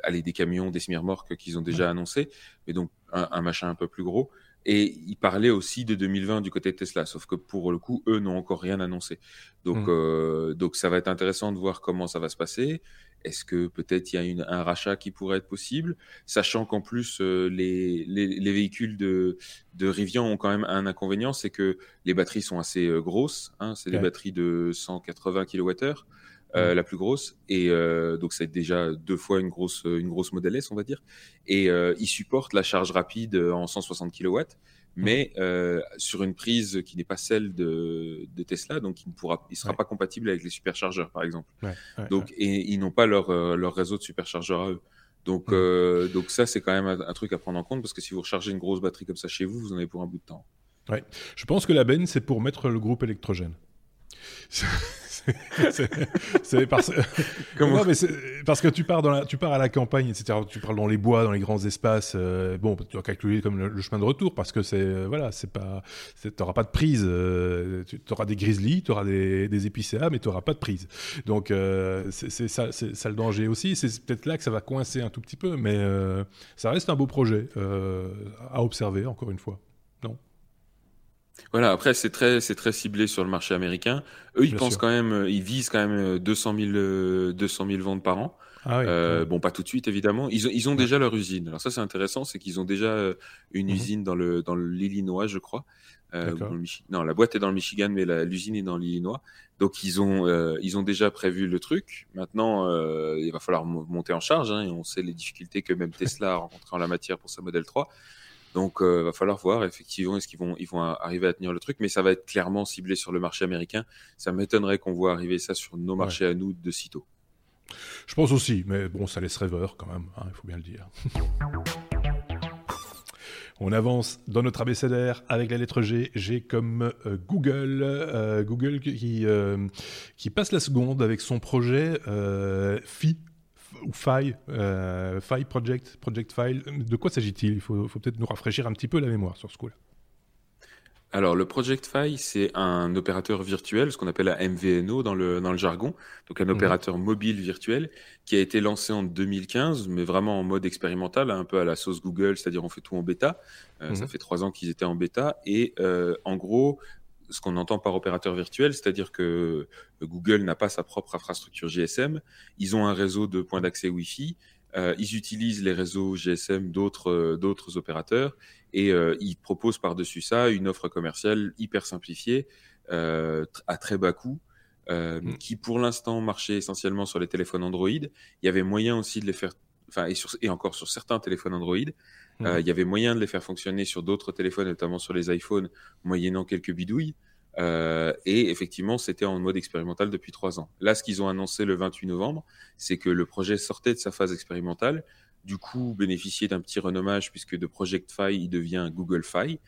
allez, des camions, des semi-remorques qu'ils ont déjà annoncé, mais donc un, un machin un peu plus gros. Et ils parlaient aussi de 2020 du côté de Tesla, sauf que pour le coup, eux n'ont encore rien annoncé. Donc, Mhm. euh, donc ça va être intéressant de voir comment ça va se passer. Est-ce que peut-être il y a une, un rachat qui pourrait être possible, sachant qu'en plus euh, les, les, les véhicules de, de Rivian ont quand même un inconvénient, c'est que les batteries sont assez euh, grosses. Hein, c'est des batteries de 180 kWh. Euh, Mhm. la plus grosse. Et euh, donc c'est déjà deux fois une grosse une grosse Model S on va dire. Et euh, il supporte la charge rapide en 160 kW mais euh, sur une prise qui n'est pas celle de, de Tesla donc il ne pourra il sera Ouais. pas compatible avec les superchargeurs par exemple. Ouais, ouais, donc et ils n'ont pas leur euh, leur réseau de superchargeurs à eux. Donc euh, donc ça c'est quand même un, un truc à prendre en compte parce que si vous rechargez une grosse batterie comme ça chez vous vous en avez pour un bout de temps. Ouais. Je pense que la benne, c'est pour mettre le groupe électrogène. C'est- parce... Comment Non, que tu pars, dans la, tu pars à la campagne, etc. Tu pars dans les bois, dans les grands espaces. euh, bon, tu dois calculer comme le, le chemin de retour parce que c'est euh, voilà, c'est pas, t'auras pas de prise. euh, tu auras des grizzlies, tu auras des, des épicéas, mais tu auras pas de prise. Donc euh, c'est ça, ça le danger aussi. C'est peut-être là que ça va coincer un tout petit peu, mais ça reste un beau projet à observer encore une fois. Voilà, après, c'est très, c'est très ciblé sur le marché américain. Eux, ils Bien pensent sûr. quand même, euh, ils visent quand même euh, 200 000, euh, 200 000 ventes par an. Ah oui. Euh. Bon, pas tout de suite, évidemment. Ils ont, ils ont déjà leur usine. Alors ça, c'est intéressant, c'est qu'ils ont déjà euh, une Mhm. usine dans le, dans l'Illinois, je crois. Euh, dans le Non, la boîte est dans le Michigan, mais l'usine est dans l'Illinois. Donc, ils ont, euh, ils ont déjà prévu le truc. Maintenant, euh, il va falloir mo- monter en charge. Hein, et on sait les difficultés que même Tesla a rencontrées en la matière pour sa Model 3. Donc, il va falloir voir effectivement est-ce qu'ils vont, ils vont arriver à tenir le truc, mais ça va être clairement ciblé sur le marché américain. Ça m'étonnerait qu'on voit arriver ça sur nos marchés à nous de sitôt. Je pense aussi, mais bon, ça laisse rêveur quand même, hein, il faut bien le dire. On avance dans notre abécédaire avec la lettre G. G comme euh, Google. euh, Google qui, euh, qui passe la seconde avec son projet euh, Phi ou Phi, euh, Phi Project, Project File. De quoi s'agit-il? Il faut, faut peut-être nous rafraîchir un petit peu la mémoire sur ce coup-là. Alors, le Project Fi, c'est un opérateur virtuel, ce qu'on appelle un MVNO dans le, dans le jargon, donc un Mhm. opérateur mobile virtuel qui a été lancé en 2015, mais vraiment en mode expérimental, un peu à la sauce Google, c'est-à-dire on fait tout en bêta. Euh, Mhm. Ça fait trois ans qu'ils étaient en bêta. Et euh, en gros, ce qu'on entend par opérateur virtuel, c'est-à-dire que Google n'a pas sa propre infrastructure GSM, ils ont un réseau de points d'accès Wi-Fi, euh, ils utilisent les réseaux GSM d'autres euh, d'autres opérateurs et euh, ils proposent par-dessus ça une offre commerciale hyper simplifiée à très bas coût. Mm. qui pour l'instant marchait essentiellement sur les téléphones Android. Il y avait moyen aussi de les faire, enfin et encore sur certains téléphones Android, Mhm. euh, il y avait moyen de les faire fonctionner sur d'autres téléphones, notamment sur les iPhones, moyennant quelques bidouilles. Euh, et effectivement, c'était en mode expérimental depuis trois ans. Là, ce qu'ils ont annoncé le 28 novembre, c'est que le projet sortait de sa phase expérimentale, du coup bénéficiait d'un petit renommage puisque de Project Fi, il devient Google Fi.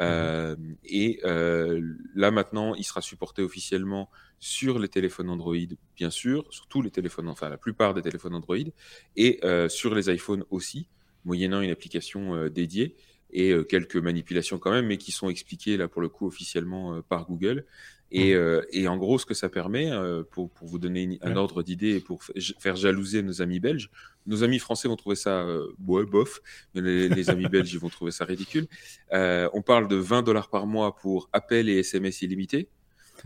Euh, Et euh, là maintenant, il sera supporté officiellement sur les téléphones Android, bien sûr, sur tous les téléphones, enfin la plupart des téléphones Android, et sur les iPhones aussi, moyennant une application euh, dédiée et euh, quelques manipulations quand même, mais qui sont expliquées là pour le coup officiellement euh, par Google. Et, euh, et en gros, ce que ça permet, euh, pour, pour vous donner une- un Ouais. ordre d'idée et pour faire jalouser nos amis belges, nos amis français vont trouver ça euh, ouais, bof, mais les, les amis belges ils vont trouver ça ridicule. On parle de 20 dollars par mois pour appels et SMS illimités,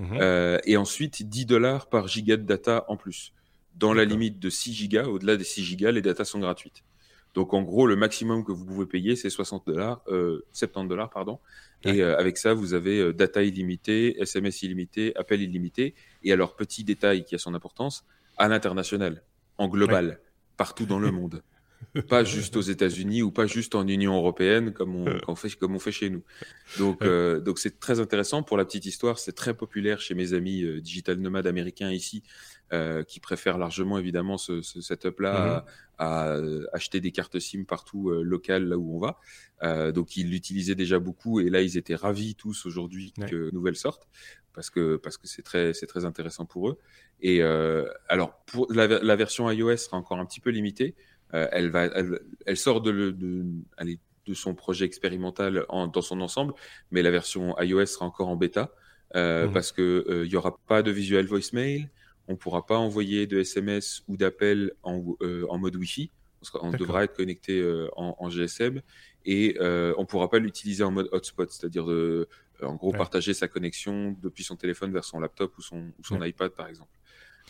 euh, et ensuite 10 dollars par giga de data en plus. Dans la limite de 6 gigas, au-delà des 6 gigas, les datas sont gratuites. Donc en gros, le maximum que vous pouvez payer, c'est 60 dollars, 70 dollars, pardon. Et avec ça, vous avez data illimitée, SMS illimité, appel illimité. Et alors, petit détail qui a son importance, à l'international, en global, partout dans le monde pas juste aux États-Unis ou pas juste en Union européenne comme on, fait, comme on fait chez nous. Donc, euh, donc c'est très intéressant. Pour la petite histoire, c'est très populaire chez mes amis euh, digital nomades américains ici, euh, qui préfèrent largement évidemment ce, ce setup-là à, mm-hmm. acheter des cartes SIM partout locales là où on va. donc ils l'utilisaient déjà beaucoup et là ils étaient ravis tous aujourd'hui que nouvelle sorte parce que parce que c'est très c'est très intéressant pour eux. Et alors pour la, la version iOS sera encore un petit peu limitée. Euh, elle, va, elle, sort de, de, de, son projet expérimental dans son ensemble, mais la version iOS sera encore en bêta euh, mhm. parce que il euh, y aura pas de visual voicemail, on pourra pas envoyer de SMS ou d'appel en, en, mode Wi-Fi. On, devra être connecté en, GSM et on pourra pas l'utiliser en mode hotspot, c'est-à-dire en gros partager sa connexion depuis son téléphone vers son laptop ou son, ou son iPad par exemple.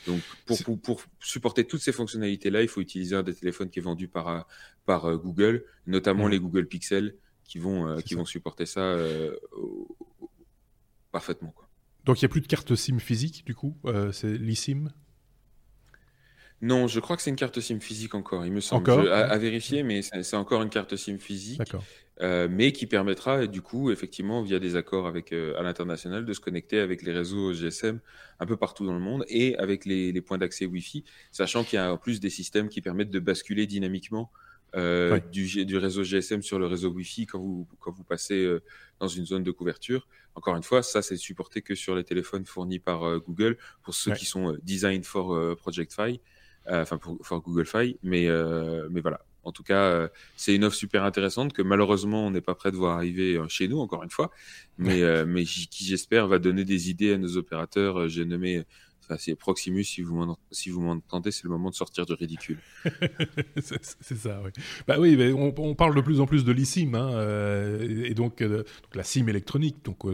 Donc, pour, pour, supporter toutes ces fonctionnalités-là, il faut utiliser un des téléphones qui est vendu par, euh, par euh, Google, notamment les Google Pixel, qui vont, euh, qui vont supporter ça parfaitement. Quoi. Donc, il n'y a plus de carte SIM physique, du coup C'est l'eSIM? Non, je crois que c'est une carte SIM physique encore, il me semble. Encore à, vérifier, mais c'est encore une carte SIM physique. Euh, mais qui permettra, du coup, effectivement, via des accords avec, euh, à l'international, de se connecter avec les réseaux GSM un peu partout dans le monde et avec les, points d'accès Wi-Fi, sachant qu'il y a en plus des systèmes qui permettent de basculer dynamiquement euh, du, du, réseau GSM sur le réseau Wi-Fi quand vous, quand vous passez dans une zone de couverture. Encore une fois, ça, c'est supporté que sur les téléphones fournis par Google pour ceux qui sont Design for Project Fi. Euh, enfin pour, Google Fi, mais, euh, mais voilà. En tout cas, euh, c'est une offre super intéressante que malheureusement on n'est pas prêt de voir arriver chez nous encore une fois, mais, mais qui j'espère va donner des idées à nos opérateurs. J'ai nommé c'est Proximus, si vous si m'entendez, c'est le moment de sortir du ridicule. c'est ça, oui. Bah oui, mais on, parle de plus en plus de l'eSIM, hein, et donc, donc, la SIM électronique, donc.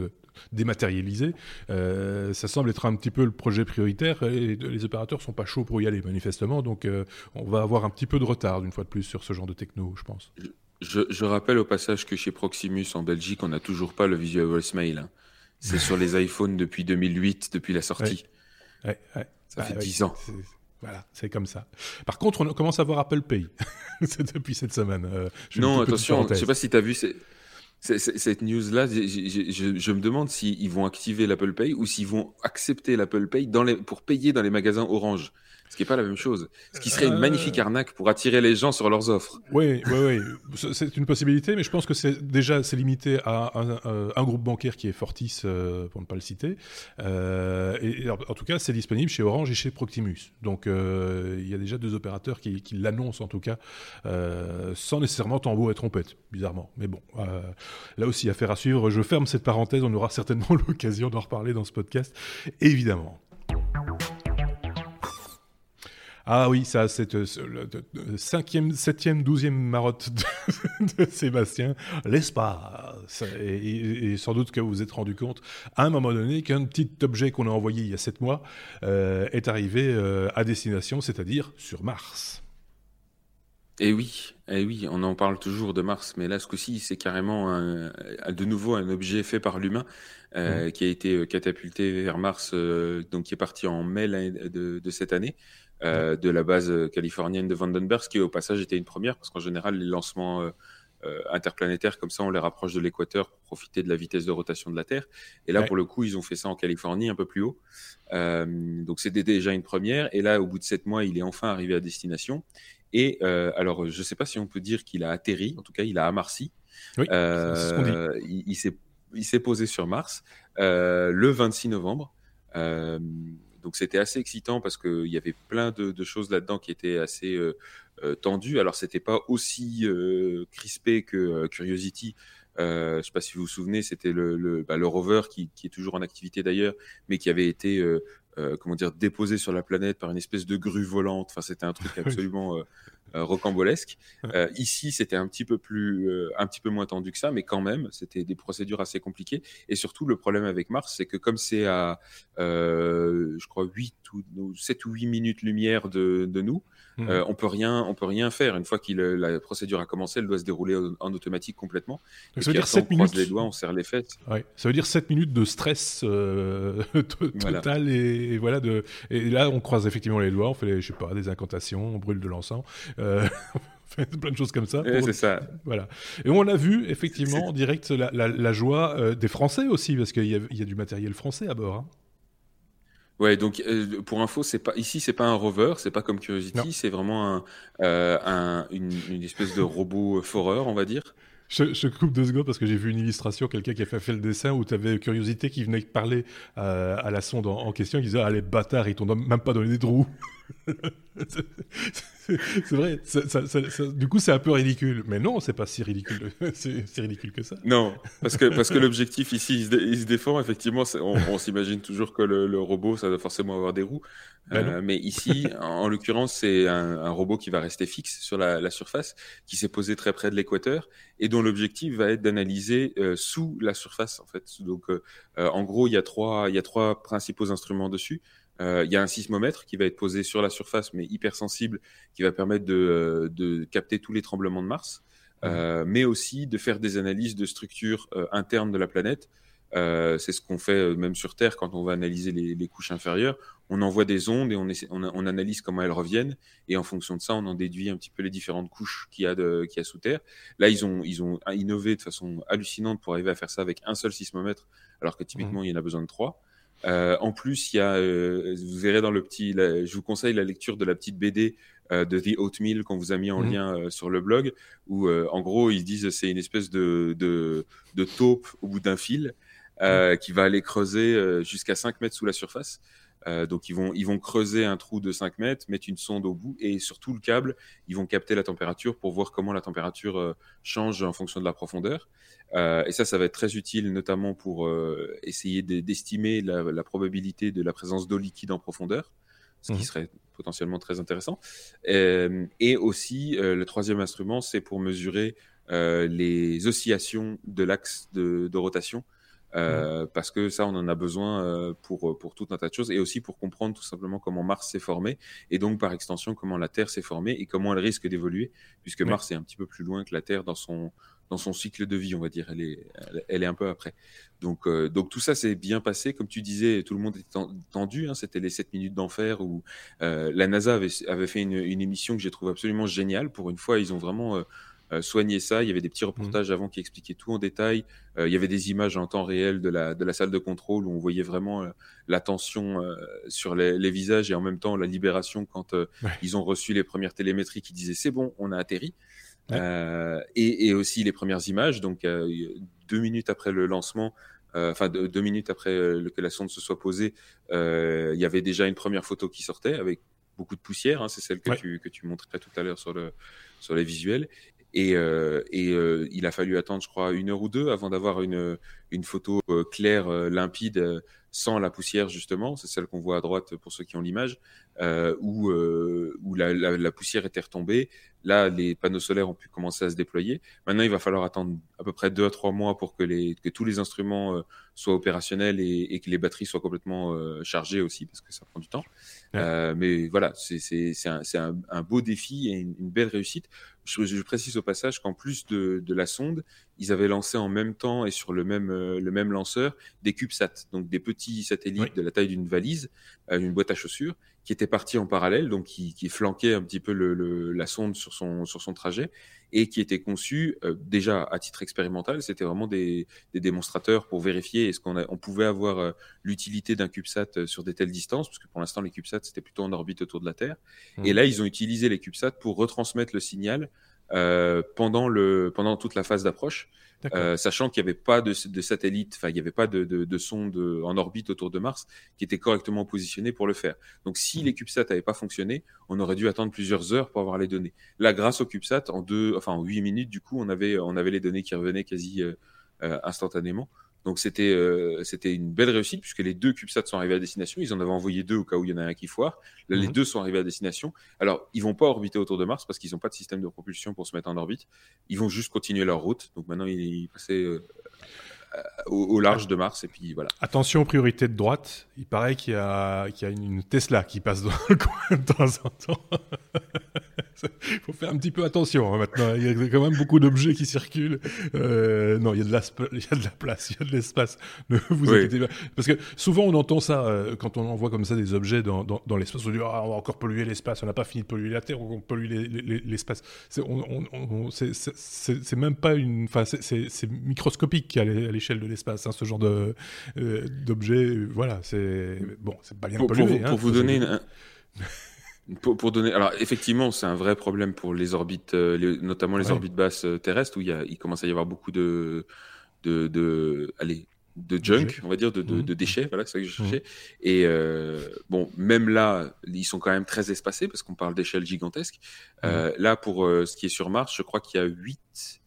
Euh, ça semble être un petit peu le projet prioritaire et les opérateurs sont pas chauds pour y aller manifestement. Donc euh, on va avoir un petit peu de retard une fois de plus sur ce genre de techno, je pense. Je, rappelle au passage que chez Proximus en Belgique, on n'a toujours pas le visual voicemail. Hein. C'est sur les iPhones depuis 2008, depuis la sortie. Ça bah fait 10 ans. Voilà, c'est comme ça. Par contre, on commence à voir Apple Pay depuis cette semaine. Euh, non, attention, je ne sais pas si tu as vu, cette news-là, je, me demande s'ils vont activer l'Apple Pay ou s'ils vont accepter l'Apple Pay dans les, pour payer dans les magasins Orange ce qui n'est pas la même chose. Ce qui serait une magnifique euh. arnaque pour attirer les gens sur leurs offres. Oui, oui, oui. C'est une possibilité, mais je pense que c'est déjà c'est limité à un, groupe bancaire qui est Fortis, euh, pour ne pas le citer. Euh, et, en tout cas, c'est disponible chez Orange et chez Proximus. Donc, il y a déjà deux opérateurs qui, l'annoncent en tout cas, sans nécessairement tambour et trompette, bizarrement. Mais bon, là aussi, affaire à suivre. Je ferme cette parenthèse. On aura certainement l'occasion d'en reparler dans ce podcast, évidemment. Ah oui, ça, c'est euh, le cinquième, septième, douzième marotte de, Sébastien, l'espace. Et, sans doute que vous vous êtes rendu compte à un moment donné qu'un petit objet qu'on a envoyé il y a sept mois euh, est arrivé euh, à destination, c'est-à-dire sur Mars. Et eh oui, et eh oui, on en parle toujours de Mars, mais là, ce coup-ci, c'est carrément de nouveau un objet fait par l'humain mmh. qui a été catapulté vers Mars, donc qui est parti en mai de, de cette année. Euh, de la base euh, californienne de Vandenberg, qui au passage était une première, parce qu'en général, les lancements euh, interplanétaires comme ça, on les rapproche de l'équateur pour profiter de la vitesse de rotation de la Terre. Et là, pour le coup, ils ont fait ça en Californie, un peu plus haut. donc c'était déjà une première. Et là, au bout de sept mois, il est enfin arrivé à destination. Et alors, je ne sais pas si on peut dire qu'il a atterri, en tout cas, il a amarci. Oui, il, il s'est posé sur Mars le 26 novembre. Donc c'était assez excitant parce qu'il y avait plein de, choses là-dedans qui étaient assez euh, euh, tendues. Alors c'était pas aussi euh, crispé que Curiosity. je ne sais pas si vous vous souvenez, c'était le, bah, le, rover qui, est toujours en activité d'ailleurs, mais qui avait été comment dire, déposé sur la planète par une espèce de grue volante. Enfin, c'était un truc absolument euh, rocambolesque. Euh, ici, c'était un petit peu plus, euh, un petit peu moins tendu que ça, mais quand même, c'était des procédures assez compliquées. Et surtout, le problème avec Mars, c'est que comme c'est à, je crois, 8 ou 7 ou 8 minutes lumière de, de nous, mmh. on peut rien, on peut rien faire. Une fois que la procédure a commencé, elle doit se dérouler en, automatique complètement. ça veut dire 7 minutes. les doigts, on serre les fesses. Ça veut dire 7 minutes de stress total et, voilà de. Et là, on croise effectivement les doigts, on fait, je sais pas, des incantations, on brûle de l'encens. Euh, plein de choses comme ça. c'est ça. Voilà. Et on a vu effectivement en direct la, joie euh, des Français aussi, parce qu'il y, a du matériel français à bord. Hein. Ouais, donc euh, pour info, c'est pas ici, c'est pas un rover, c'est pas comme Curiosity, c'est vraiment un, une, espèce de robot foreur, on va dire. Je, coupe deux secondes parce que j'ai vu une illustration, quelqu'un qui a fait, le dessin où tu avais Curiosité qui venait parler à la sonde en, question, qui disait Ah les bâtards, ils t'ont même pas donné des trous. c'est vrai. du coup, c'est un peu ridicule. Mais non, c'est pas si ridicule. c'est ridicule que ça. Non, parce que, parce que l'objectif ici, il se, défend. Effectivement, on, s'imagine toujours que le, robot, ça doit forcément avoir des roues. Ben euh, mais ici, en, l'occurrence, c'est un, robot qui va rester fixe sur la, surface, qui s'est posé très près de l'équateur et dont l'objectif va être d'analyser euh, sous la surface. En fait, donc, euh, en gros, il y a trois, il y a trois principaux instruments dessus. Euh, il y a un sismomètre qui va être posé sur la surface, mais hyper sensible, qui va permettre de, euh, de capter tous les tremblements de Mars, euh, mais aussi de faire des analyses de structures internes de la planète. c'est ce qu'on fait même sur Terre quand on va analyser les, les couches inférieures. On envoie des ondes et on, essaie, on, on, analyse comment elles reviennent. Et en fonction de ça, on en déduit un petit peu les différentes couches qu'il y a, de, qu'il y a sous Terre. Là, ils ont, ils ont innové de façon hallucinante pour arriver à faire ça avec un seul sismomètre, alors que typiquement, il y en a besoin de trois. Euh, en plus, il y a, euh, vous verrez dans le petit, je vous conseille la lecture de la petite BD euh, de The Oatmeal qu'on vous a mis en mhm. lien sur le blog, où en gros ils disent c'est une espèce de, de, de taupe au bout d'un fil mhm. qui va aller creuser jusqu'à 5 mètres sous la surface. Euh, donc ils vont, ils vont creuser un trou de 5 mètres, mettre une sonde au bout et sur tout le câble, ils vont capter la température pour voir comment la température euh, change en fonction de la profondeur. Euh, et ça, ça va être très utile notamment pour essayer d'estimer la, probabilité de la présence d'eau liquide en profondeur, ce qui mmh. serait potentiellement très intéressant. et aussi, le troisième instrument, c'est pour mesurer les oscillations de l'axe de, de rotation euh, parce que ça, on en a besoin euh, pour, pour tout un tas de choses et aussi pour comprendre tout simplement comment Mars s'est formé et donc par extension comment la Terre s'est formée et comment elle risque d'évoluer, puisque Mars est un petit peu plus loin que la Terre dans son, dans son cycle de vie, on va dire. Elle est, elle, est un peu après. Donc, euh, donc tout ça s'est bien passé. Comme tu disais, tout le monde était tendu. Hein, C'était les 7 minutes d'enfer où la NASA avait, avait fait une, une émission que j'ai trouvé absolument géniale. Pour une fois, ils ont vraiment euh, soigner ça. Il y avait des petits mmh. reportages avant qui expliquaient tout en détail. Euh, il y avait des images en temps réel de la, de la salle de contrôle où on voyait vraiment euh, la tension sur les, visages et en même temps la libération quand ils ont reçu les premières télémétries qui disaient c'est bon, on a atterri. Et, et, aussi les premières images. Donc deux minutes après le lancement, enfin deux, minutes après que la sonde se soit posée, il y avait déjà une première photo qui sortait avec beaucoup de poussière. Hein, c'est celle que, tu, que tu montrais tout à l'heure sur, le, sur les visuels. Et, euh, euh, il a fallu attendre, je crois, une heure ou deux avant d'avoir une, une photo euh, claire, limpide, sans la poussière, justement. C'est celle qu'on voit à droite pour ceux qui ont l'image, où, où la, la, la, poussière était retombée. Là, les panneaux solaires ont pu commencer à se déployer. Maintenant, il va falloir attendre à peu près deux à trois mois pour que, les, que tous les instruments soient opérationnels et, et, que les batteries soient complètement chargées aussi, parce que ça prend du temps. mais voilà, c'est un, un, un, beau défi et une, une belle réussite. Je, précise au passage qu'en plus de, la sonde, ils avaient lancé en même temps et sur le même, euh, le même lanceur des CubeSat, donc des petits satellites de la taille d'une valise, euh, une boîte à chaussures, qui étaient partis en parallèle, donc qui, qui flanquaient un petit peu le, la sonde sur son, sur son trajet et qui étaient conçus euh, déjà à titre expérimental. C'était vraiment des, des, démonstrateurs pour vérifier est-ce qu'on on pouvait avoir l'utilité d'un CubeSat sur des telles distances, parce que pour l'instant les CubeSats c'était plutôt en orbite autour de la Terre. Mmh. Et là ils ont utilisé les CubeSats pour retransmettre le signal euh, pendant, le, pendant toute la phase d'approche, euh, sachant qu'il n'y avait pas de, de satellite, enfin il n'y avait pas de, de, de sonde en orbite autour de Mars qui était correctement positionné pour le faire. Donc si mmh. les CubeSats n'avaient pas fonctionné, on aurait dû attendre plusieurs heures pour avoir les données. Là, grâce aux CubeSats, en deux, enfin en huit minutes, du coup, on avait, on avait les données qui revenaient quasi euh, instantanément. Donc c'était euh, c'était une belle réussite puisque les deux CubeSats sont arrivés à destination. Ils en avaient envoyé deux au cas où il y en a un qui foire. Là, les Mhm. deux sont arrivés à destination. Alors, ils vont pas orbiter autour de Mars parce qu'ils n'ont pas de système de propulsion pour se mettre en orbite. Ils vont juste continuer leur route. Donc maintenant, ils, ils passaient euh, au, au large de Mars et puis voilà. Attention, priorité de droite. Il paraît qu'il y a, qu'il y a une Tesla qui passe dans le coin de temps en temps. Il faut faire un petit peu attention hein, maintenant. Il y a quand même beaucoup d'objets qui circulent. Euh, non, il y, a de la il y a de la place, il y a de l'espace. Ne vous Oui. inquiétez pas. Parce que souvent on entend ça euh, quand on envoie comme ça des objets dans, dans, dans l'espace. On dit ah, on va encore polluer l'espace. On n'a pas fini de polluer la Terre. On pollue les- les- l'espace. C'est on- on- on- c'est- c'est- même pas une. Enfin, c'est- microscopique à l'échelle de l'espace. hein, ce genre de euh, d'objets. Voilà, c'est bon, c'est pas bien Pour, pollué. vous, hein, pour vous faut- donner une- pour, pour donner, alors effectivement, c'est un vrai problème pour les orbites, euh, les- notamment les Ouais. orbites basses euh, terrestres où il, y a, il commence à y avoir beaucoup de, de, de, allez, de junk, on va dire, de, de, Mhm. de déchets, voilà, c'est ça que je cherchais. Et euh, bon, même là, ils sont quand même très espacés parce qu'on parle d'échelles gigantesques. Euh, là, pour euh, ce qui est sur Mars, je crois qu'il y a huit,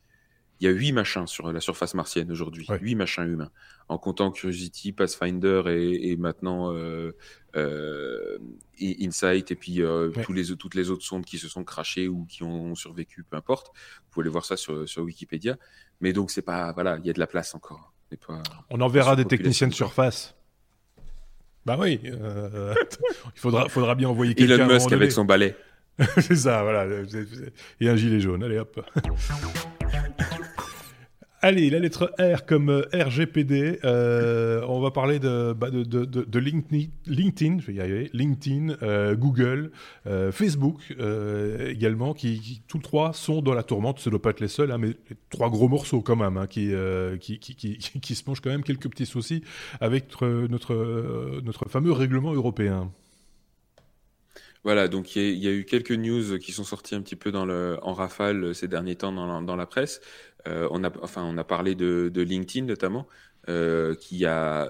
il y a huit machins sur la surface martienne aujourd'hui, Ouais. huit machins humains, en comptant Curiosity, Pathfinder et, et maintenant euh, euh, et Insight et puis euh, Ouais. tous les, toutes les autres sondes qui se sont crachées ou qui ont survécu, peu importe. Vous pouvez aller voir ça sur, sur Wikipédia. Mais donc c'est pas, voilà, il y a de la place encore. Pas. On enverra des techniciens de surface. Bah oui, il faudra, faudra bien envoyer quelqu'un. Elon Musk avec son balai. C'est ça, voilà. Et un gilet jaune, allez hop. Allez, la lettre R comme euh, RGPD. euh, on va parler de, bah, LinkedIn, y arriver, LinkedIn, euh, Google, Facebook également, qui, tous trois sont dans la tourmente. Ce ne doit pas être les seuls, hein, mais les trois gros morceaux quand même, hein, qui, qui, se mangent quand même quelques petits soucis avec notre fameux règlement européen. Voilà, donc il y, a- eu quelques news qui sont sorties un petit peu dans le, en rafale ces derniers temps dans la, presse. Euh, on, a, enfin, on a parlé de, LinkedIn notamment, euh, qui, a,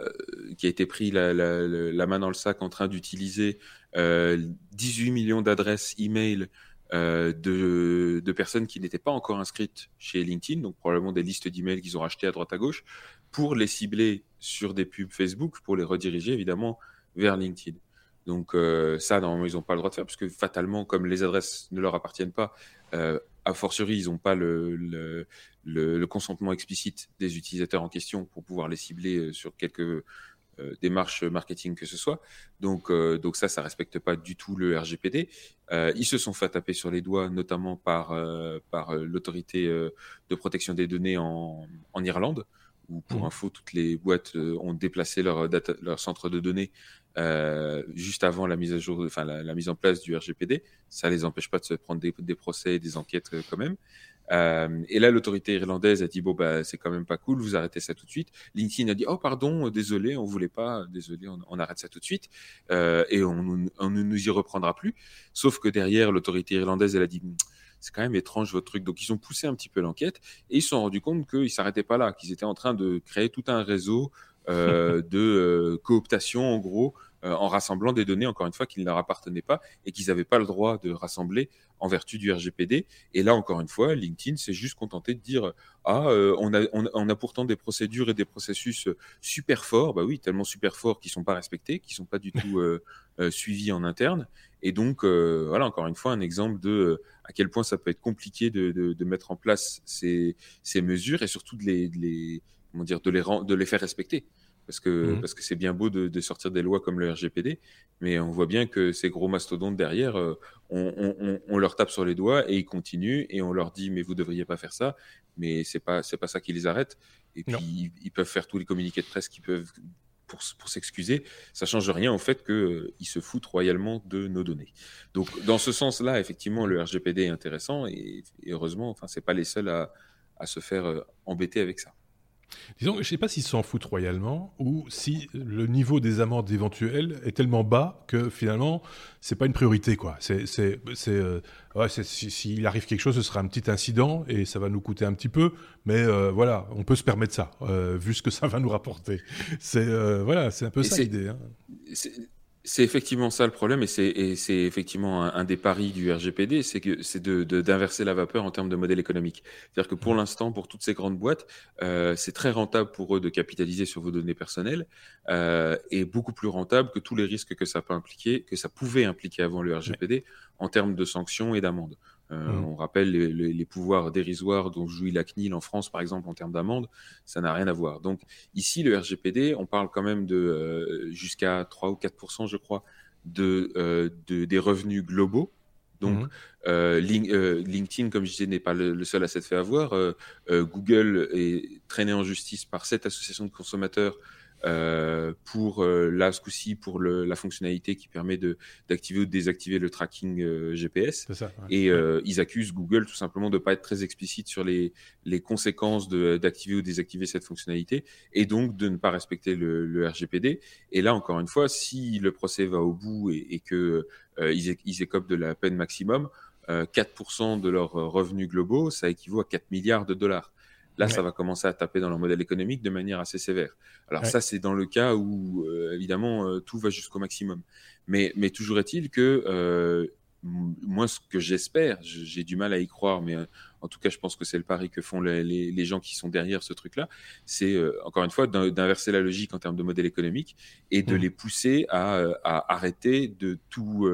qui a été pris la, la, la main dans le sac en train d'utiliser euh, 18 millions d'adresses email euh, de, de personnes qui n'étaient pas encore inscrites chez LinkedIn, donc probablement des listes d'emails qu'ils ont rachetées à droite à gauche, pour les cibler sur des pubs Facebook, pour les rediriger évidemment vers LinkedIn. Donc euh, ça, normalement, ils n'ont pas le droit de faire, parce que fatalement, comme les adresses ne leur appartiennent pas, euh, a fortiori, ils n'ont pas le, le, le, le consentement explicite des utilisateurs en question pour pouvoir les cibler euh, sur quelques euh, démarches marketing que ce soit. Donc, donc ça, ça respecte pas du tout le RGPD. Ils se sont fait taper sur les doigts, notamment par, par l'autorité de protection des données en, en Irlande, où pour Mhm. info, toutes les boîtes ont déplacé leur, data, leur centre de données euh, juste avant la mise à jour, enfin la, mise en place du RGPD. Ça les empêche pas de se prendre des, des procès des enquêtes euh, quand même. Euh, et là, l'autorité irlandaise a dit bon bah c'est quand même pas cool, vous arrêtez ça tout de suite. LinkedIn a dit oh pardon, désolé, on voulait pas, désolé, on, arrête ça tout de suite et on, ne nous y reprendra plus. Sauf que derrière, l'autorité irlandaise elle a dit Hum, c'est quand même étrange votre truc. Donc ils ont poussé un petit peu l'enquête et ils se sont rendus compte qu'ils s'arrêtaient pas là, qu'ils étaient en train de créer tout un réseau de euh, cooptation en gros euh, en rassemblant des données encore une fois qui ne leur appartenaient pas et qu'ils n'avaient pas le droit de rassembler en vertu du RGPD. Et là encore une fois, LinkedIn s'est juste contenté de dire ah euh, on, a, on, on a pourtant des procédures et des processus euh, super forts, bah oui tellement super forts qui sont pas respectés, qui sont pas du tout euh, euh, suivis en interne. Et donc euh, voilà encore une fois un exemple de euh, à quel point ça peut être compliqué de, de, de mettre en place ces, ces mesures et surtout de les, de les comment dire de les ren- de les faire respecter. Parce que Mhm. parce que c'est bien beau de, de sortir des lois comme le RGPD mais on voit bien que ces gros mastodontes derrière euh, on, on, on- on leur tape sur les doigts et ils continuent et on leur dit mais vous devriez pas faire ça. Mais c'est pas c'est pas ça qui les arrête et puis ils, ils peuvent faire tous les communiqués de presse qu'ils peuvent pour, s'excuser. Ça change rien au fait que euh, ils se foutent royalement de nos données. Donc dans ce sens-là effectivement le RGPD est intéressant et, et heureusement enfin c'est pas les seuls à, à se faire euh, embêter avec ça Disons, je ne sais pas s'ils s'en foutent royalement ou si le niveau des amendes éventuelles est tellement bas que finalement, c'est pas une priorité. quoi. C'est, c'est, c'est, euh, ouais, c'est- si- s'il arrive quelque chose, ce sera un petit incident et ça va nous coûter un petit peu. Mais euh, voilà, on peut se permettre ça, euh, vu ce que ça va nous rapporter. C'est, voilà, c'est un peu Et ça l'idée. hein. C'est- effectivement ça le problème, et c'est effectivement un, des paris du RGPD, c'est que c'est de d'inverser la vapeur en termes de modèle économique. C'est-à-dire que pour mmh. l'instant, pour toutes ces grandes boîtes, euh, c'est très rentable pour eux de capitaliser sur vos données personnelles, euh, et beaucoup plus rentable que tous les risques que ça peut impliquer, que ça pouvait impliquer avant le RGPD en termes de sanctions et d'amendes. Euh, mmh. On rappelle les, pouvoirs dérisoires dont jouit la CNIL en France, par exemple, en termes d'amende, ça n'a rien à voir. Donc ici, le RGPD, on parle quand même de euh, jusqu'à 3 ou 4 je crois, euh, de, des revenus globaux. Donc, mmh. LinkedIn, comme je disais, n'est pas le, seul à s'être fait avoir. Google est traîné en justice par cette association de consommateurs euh, pour euh, là ce coup-ci pour le, la fonctionnalité qui permet de d'activer ou de désactiver le tracking euh, GPS. Ça, Et euh, ils accusent Google tout simplement de pas être très explicite sur les les conséquences d'activer ou désactiver cette fonctionnalité et donc de ne pas respecter le, le RGPD. Et là encore une fois, si le procès va au bout et, et que ils, ils écopent de la peine maximum, 4% de leurs revenus globaux, ça équivaut à 4 milliards de dollars. Là, ça va commencer à taper dans leur modèle économique de manière assez sévère. Alors ça, c'est dans le cas où, euh, évidemment, euh, tout va jusqu'au maximum. Mais, mais toujours est-il que, euh, moi, ce que j'espère, j'ai du mal à y croire, mais en tout cas, je pense que c'est le pari que font les, les, gens qui sont derrière ce truc-là, c'est, encore une fois, d'inverser la logique en termes de modèle économique et de mmh. les pousser à, à, arrêter de tout,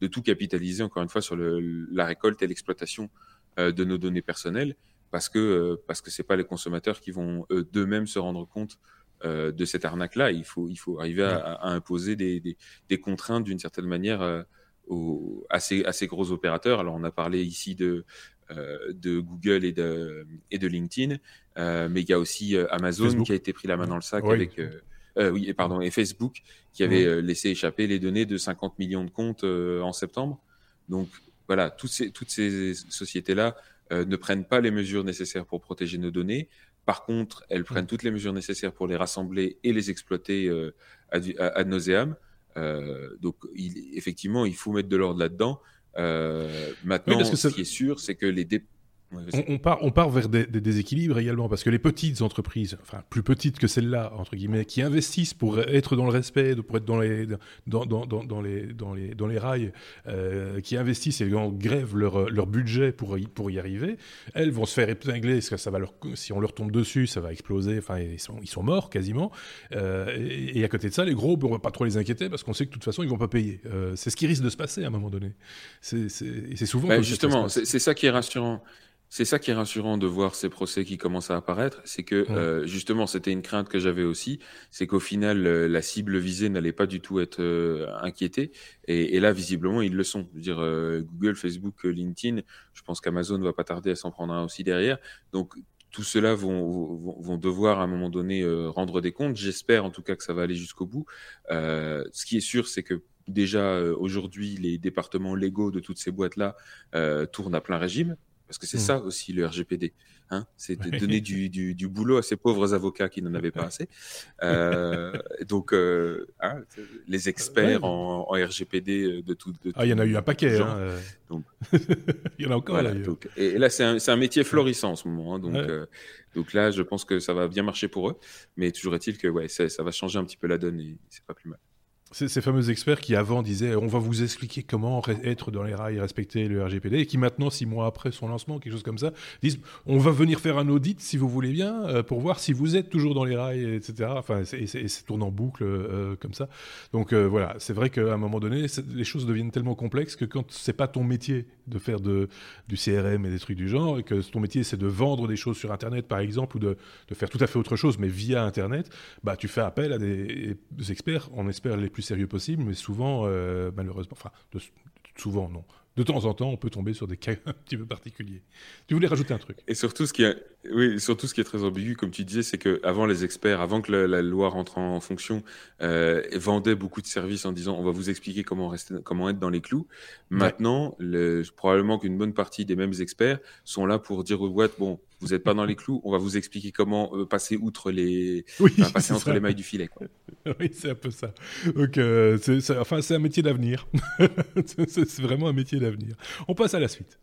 de tout capitaliser, encore une fois, sur le, la récolte et l'exploitation de nos données personnelles parce que euh, parce que c'est pas les consommateurs qui vont d'eux-mêmes se rendre compte euh, de cette arnaque-là. Il faut il faut arriver à, imposer des, des, des contraintes d'une certaine manière euh, aux, à, ces, à ces gros opérateurs. Alors on a parlé ici de de Google et de et de LinkedIn, mais il y a aussi Amazon qui a été pris la main dans le sac avec oui, et pardon, et Facebook qui avait laissé échapper les données de 50 millions de comptes en septembre. Donc voilà, toutes ces, toutes ces sociétés-là euh, ne prennent pas les mesures nécessaires pour protéger nos données. Par contre, elles prennent toutes les mesures nécessaires pour les rassembler et les exploiter euh, ad, ad nauseam. Euh, donc, effectivement, il faut mettre de l'ordre là-dedans. maintenant, ce qui est sûr, c'est que les, on, part, on part vers des, déséquilibres également, parce que les petites entreprises, enfin plus petites que celles-là, entre guillemets, qui investissent pour être dans le respect, pour être dans les, dans, dans, dans, les, dans, les, dans les rails, euh, qui investissent et grèvent leur, leur budget pour y, pour y arriver, elles vont se faire épingler, parce que ça va leur, si on leur tombe dessus, ça va exploser, enfin ils sont, ils sont morts quasiment. Euh, et, à côté de ça, les gros, on va pas trop les inquiéter, parce qu'on sait que de toute façon, ils vont pas payer. Euh, c'est ce qui risque de se passer à un moment donné. C'est souvent... Bah, justement, c'est ça qui est rassurant. C'est ça qui est rassurant de voir ces procès qui commencent à apparaître, c'est que euh, justement c'était une crainte que j'avais aussi, c'est qu'au final euh, la cible visée n'allait pas du tout être euh, inquiétée, et, et, là visiblement ils le sont. Je veux dire Google, Facebook, LinkedIn, je pense qu'Amazon va pas tarder à s'en prendre un aussi derrière, donc tout cela vont, vont, vont, devoir à un moment donné rendre des comptes. J'espère en tout cas que ça va aller jusqu'au bout. ce qui est sûr, c'est que déjà aujourd'hui les départements légaux de toutes ces boîtes là tournent à plein régime parce que c'est mmh. ça aussi le RGPD. Hein c'est de donner du, du, du, boulot à ces pauvres avocats qui n'en avaient pas assez. Euh, donc, euh, hein, les experts en, en, RGPD euh, de tout. De ah, il y en a eu un paquet. Hein, euh. donc, il y en a encore. Voilà, donc, et, là, c'est un, un, métier florissant en ce moment. Hein, donc, donc là, je pense que ça va bien marcher pour eux. Mais toujours est-il que ouais, ça, ça va changer un petit peu la donne et c'est pas plus mal. Ces, fameux experts qui avant disaient on va vous expliquer comment être dans les rails respecter le RGPD et qui maintenant, six mois après son lancement, quelque chose comme ça, disent on va venir faire un audit si vous voulez bien euh, pour voir si vous êtes toujours dans les rails, etc. Enfin, et ça tourne en boucle euh, comme ça. Donc euh, voilà, c'est vrai qu'à un moment donné, les choses deviennent tellement complexes que quand c'est pas ton métier de faire du CRM et des trucs du genre, et que ton métier c'est de vendre des choses sur Internet par exemple ou de, de, faire tout à fait autre chose mais via Internet, bah tu fais appel à des, des experts, on espère les plus sérieux possible, mais souvent, euh, malheureusement, enfin, souvent non, de temps en temps, on peut tomber sur des cas un petit peu particuliers. Tu voulais rajouter un truc Et surtout, ce qui est, oui, surtout ce qui est très ambigu, comme tu disais, c'est que avant les experts, avant que la, loi rentre en fonction, euh, vendaient beaucoup de services en disant on va vous expliquer comment rester, comment être dans les clous. Maintenant, le, probablement qu'une bonne partie des mêmes experts sont là pour dire aux boîtes bon, vous n'êtes pas dans les clous, on va vous expliquer comment euh, passer outre les, oui, passer entre les mailles du filet. Quoi. oui, c'est un peu ça. Donc, euh, c'est, enfin, c'est un métier d'avenir. c'est vraiment un métier On passe à la suite.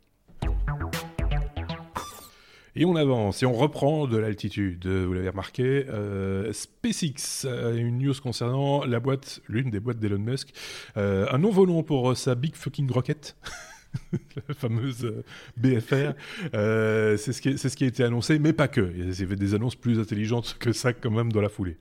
Et on avance et on reprend de l'altitude. Vous l'avez remarqué, euh, SpaceX, une news concernant la boîte, l'une des boîtes d'Elon Musk, un nouveau nom pour sa Big Fucking Rocket. la fameuse BFR. c'est ce, ce, qui a été annoncé, mais pas que. Il y avait des annonces plus intelligentes que ça quand même dans la foulée.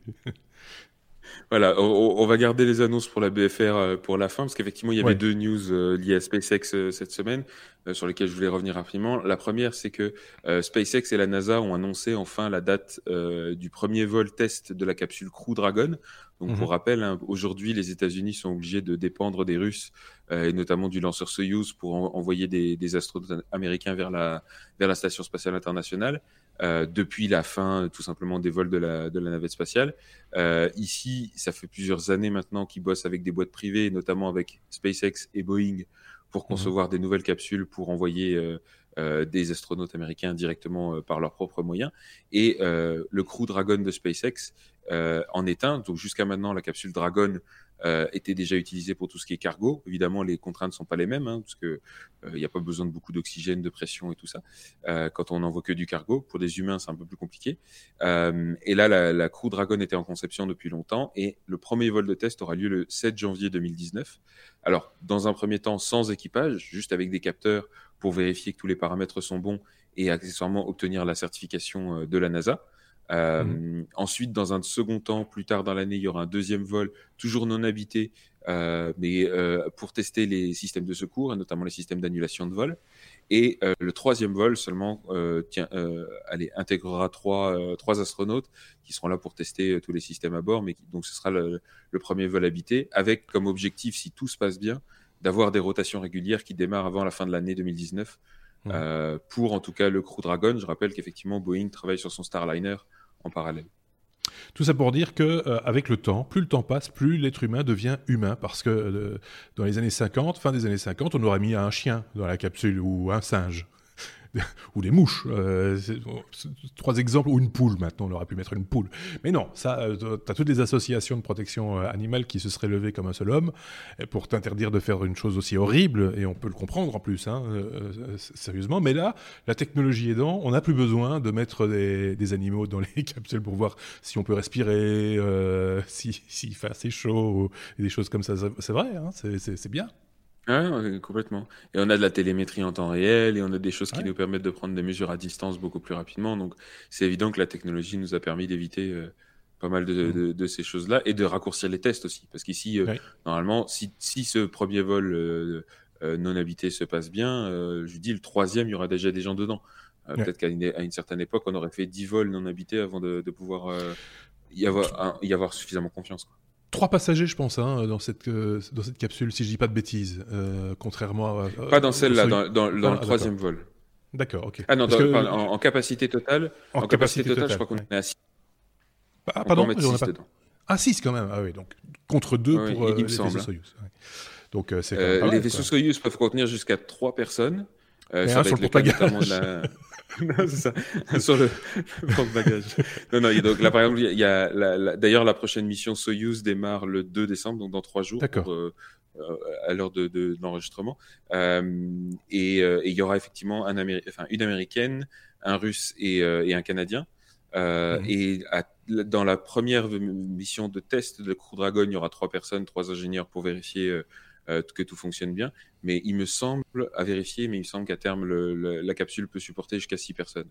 Voilà, on, va garder les annonces pour la BFR euh, pour la fin, parce qu'effectivement, il y avait deux news euh, liées à SpaceX euh, cette semaine, sur lesquelles je voulais revenir rapidement. La première, c'est que SpaceX et la NASA ont annoncé enfin la date du premier vol test de la capsule Crew Dragon. Donc, pour mhm. rappel, hein, aujourd'hui, les États-Unis sont obligés de dépendre des Russes et notamment du lanceur Soyuz pour envoyer des, des, astronautes américains vers la, vers la station spatiale internationale. Euh, depuis la fin tout simplement des vols de la, de la navette spatiale. Euh, ici, ça fait plusieurs années maintenant qu'ils bossent avec des boîtes privées, notamment avec SpaceX et Boeing, pour mhm. concevoir des nouvelles capsules pour envoyer euh, euh des astronautes américains directement euh, par leurs propres moyens. Et le Crew Dragon de SpaceX en est un. Donc jusqu'à maintenant, la capsule Dragon euh, était déjà utilisé pour tout ce qui est cargo. Évidemment, les contraintes ne sont pas les mêmes, hein, parce que il euh, n'y a pas besoin de beaucoup d'oxygène, de pression et tout ça. Euh, quand on n'envoie que du cargo, pour des humains, c'est un peu plus compliqué. Euh, et là, la, la, Crew Dragon était en conception depuis longtemps, et le premier vol de test aura lieu le 7 janvier 2019. Alors, dans un premier temps, sans équipage, juste avec des capteurs pour vérifier que tous les paramètres sont bons et accessoirement obtenir la certification de la NASA. Euh, mmh. Ensuite, dans un second temps, plus tard dans l'année, il y aura un deuxième vol, toujours non habité, euh, mais euh, pour tester les systèmes de secours, et notamment les systèmes d'annulation de vol. Et euh, le troisième vol seulement euh, tient, allez, intégrera trois, trois astronautes qui seront là pour tester tous les systèmes à bord. Mais donc ce sera le, le, premier vol habité, avec comme objectif, si tout se passe bien, d'avoir des rotations régulières qui démarrent avant la fin de l'année 2019. Mmh. pour en tout cas le Crew Dragon, je rappelle qu'effectivement Boeing travaille sur son Starliner en parallèle. Tout ça pour dire que euh, avec le temps, plus le temps passe, plus l'être humain devient humain parce que euh, dans les années 50, fin des années 50, on aurait mis un chien dans la capsule ou un singe. ou des mouches. Euh, trois exemples, ou une poule maintenant, on aurait pu mettre une poule. Mais non, ça, euh, tu as toutes les associations de protection euh, animale qui se seraient levées comme un seul homme pour t'interdire de faire une chose aussi horrible, et on peut le comprendre en plus, hein, sérieusement. Mais là, la technologie aidant, on n'a plus besoin de mettre des, animaux dans les capsules pour voir si on peut respirer, s'il si, fait assez chaud, et des choses comme ça. C'est vrai, hein, c'est bien. Ouais, complètement. Et on a de la télémétrie en temps réel et on a des choses qui nous permettent de prendre des mesures à distance beaucoup plus rapidement. Donc, c'est évident que la technologie nous a permis d'éviter euh, pas mal de, mmh. de, ces choses-là et de raccourcir les tests aussi. Parce qu'ici, euh, normalement, si, si ce premier vol euh, non habité se passe bien, je dis le troisième, il y aura déjà des gens dedans. Peut-être qu'à une, une, certaine époque, on aurait fait 10 vols non habités avant de, de pouvoir y, avoir, y avoir suffisamment confiance. Quoi. Trois passagers, je pense, hein, dans, cette, euh, dans cette capsule, si je dis pas de bêtises, euh, contrairement à... pas dans celle-là, dans, dans, le ah, troisième vol. D'accord, ok. Ah non, en, capacité totale, en, capacité, totale, je crois qu'on est à 6. Ah, pardon, on pas... Ah, 6 quand même, ah oui, donc contre 2 pour euh, les vaisseaux Soyuz. Donc, c'est les vaisseaux Soyuz peuvent contenir jusqu'à 3 personnes. Euh, ça va être le cas notamment de la... c'est ça, sur le non, non, donc là, par exemple, il y a, la, d'ailleurs, la prochaine mission Soyuz démarre le 2 décembre, donc dans trois jours. D'accord. Euh, euh, à l'heure de, de, de l'enregistrement. Euh, et, euh, il y aura effectivement un Améri enfin, une américaine, un russe et, et un canadien. Mmh. Et à, dans la première mission de test de Crew Dragon, il y aura trois personnes, trois ingénieurs pour vérifier que tout fonctionne bien. Mais il me semble, à vérifier, mais il me semble qu'à terme, la capsule peut supporter jusqu'à 6 personnes.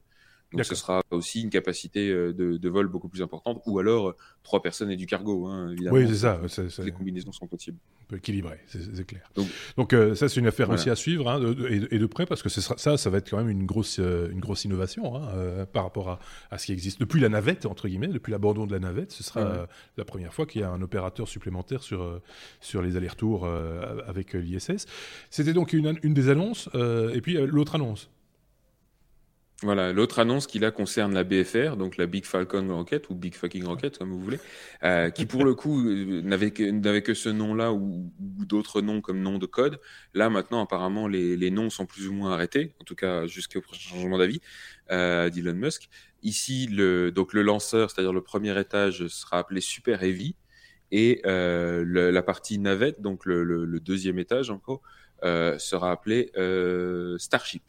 Donc ce sera aussi une capacité euh, de, de, vol beaucoup plus importante, ou alors euh, trois personnes et du cargo, hein, évidemment. Oui, c'est ça. Les combinaisons sont possibles. Un peu équilibré, c'est clair. Donc, Donc ça, c'est une affaire aussi à suivre, hein, de, et, de près, parce que sera, ça, ça va être quand même une grosse, une grosse innovation hein, par rapport à, à, ce qui existe. Depuis la navette, entre guillemets, depuis l'abandon de la navette, ce sera la première fois qu'il y a un opérateur supplémentaire sur, sur les allers-retours avec l'ISS. C'était donc une, une des annonces, et puis l'autre annonce. Voilà, l'autre annonce qui là concerne la BFR, donc la Big Falcon Rocket ou Big Fucking Rocket comme vous voulez, euh, qui pour le coup euh, n'avait que, ce nom-là ou, d'autres noms comme nom de code. Là maintenant apparemment les, noms sont plus ou moins arrêtés, en tout cas jusqu'au prochain changement d'avis euh, d'Elon Musk. Ici le donc le lanceur, c'est-à-dire le premier étage, sera appelé Super Heavy et euh, la partie navette, donc le, le, deuxième étage encore, sera appelé euh, Starship.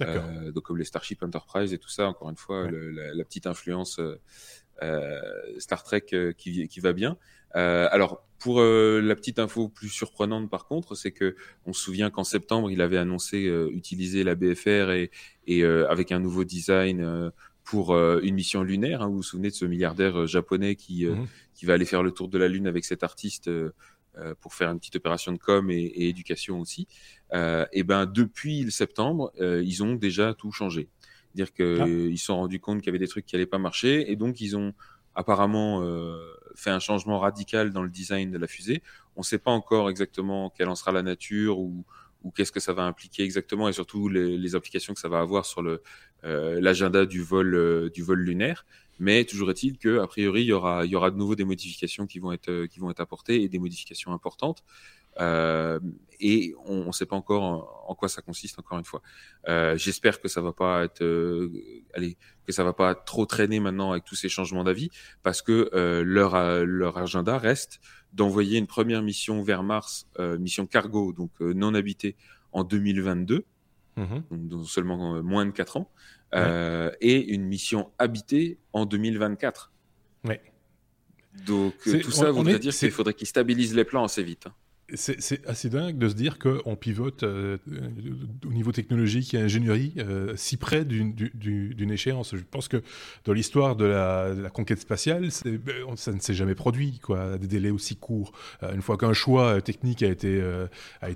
Donc comme les Starship Enterprise et tout ça. Encore une fois, la, petite influence Star Trek qui, qui, va bien. alors pour la petite info plus surprenante par contre, c'est que on se souvient qu'en septembre il avait annoncé utiliser la BFR et, et avec un nouveau design pour euh, une mission lunaire. Hein, vous vous souvenez de ce milliardaire euh, japonais qui, euh, mhm. qui va aller faire le tour de la Lune avec cet artiste pour faire une petite opération de com et, éducation aussi. et ben depuis le septembre, ils ont déjà tout changé. Dire qu'ils ah. se sont rendus compte qu'il y avait des trucs qui allaient pas marcher et donc ils ont apparemment fait un changement radical dans le design de la fusée. On ne sait pas encore exactement quelle en sera la nature ou, ou qu'est-ce que ça va impliquer exactement et surtout les, implications que ça va avoir sur euh, l'agenda du vol euh, du vol lunaire. Mais toujours est-il que a priori il y aura il y aura de nouveau des modifications qui vont être qui vont être apportées et des modifications importantes. Euh, et on ne sait pas encore en, quoi ça consiste encore une fois. Euh, J'espère que ça va pas être, euh, allez, que ça va pas trop traîner maintenant avec tous ces changements d'avis, parce que euh, leur leur agenda reste d'envoyer une première mission vers Mars, euh, mission cargo, donc non habitée, en 2022, mmh donc seulement moins de 4 ans, et une mission habitée en 2024. Ouais. Donc tout ça voudrait dire qu'il faudrait qu'ils stabilisent les plans assez vite. Hein. C'est assez dingue de se dire qu'on pivote euh, au niveau technologique et ingénierie euh, si près d'une échéance. Je pense que dans l'histoire de, la, conquête spatiale, ben, ça ne s'est jamais produit, quoi, des délais aussi courts. Euh, une fois qu'un choix technique a été,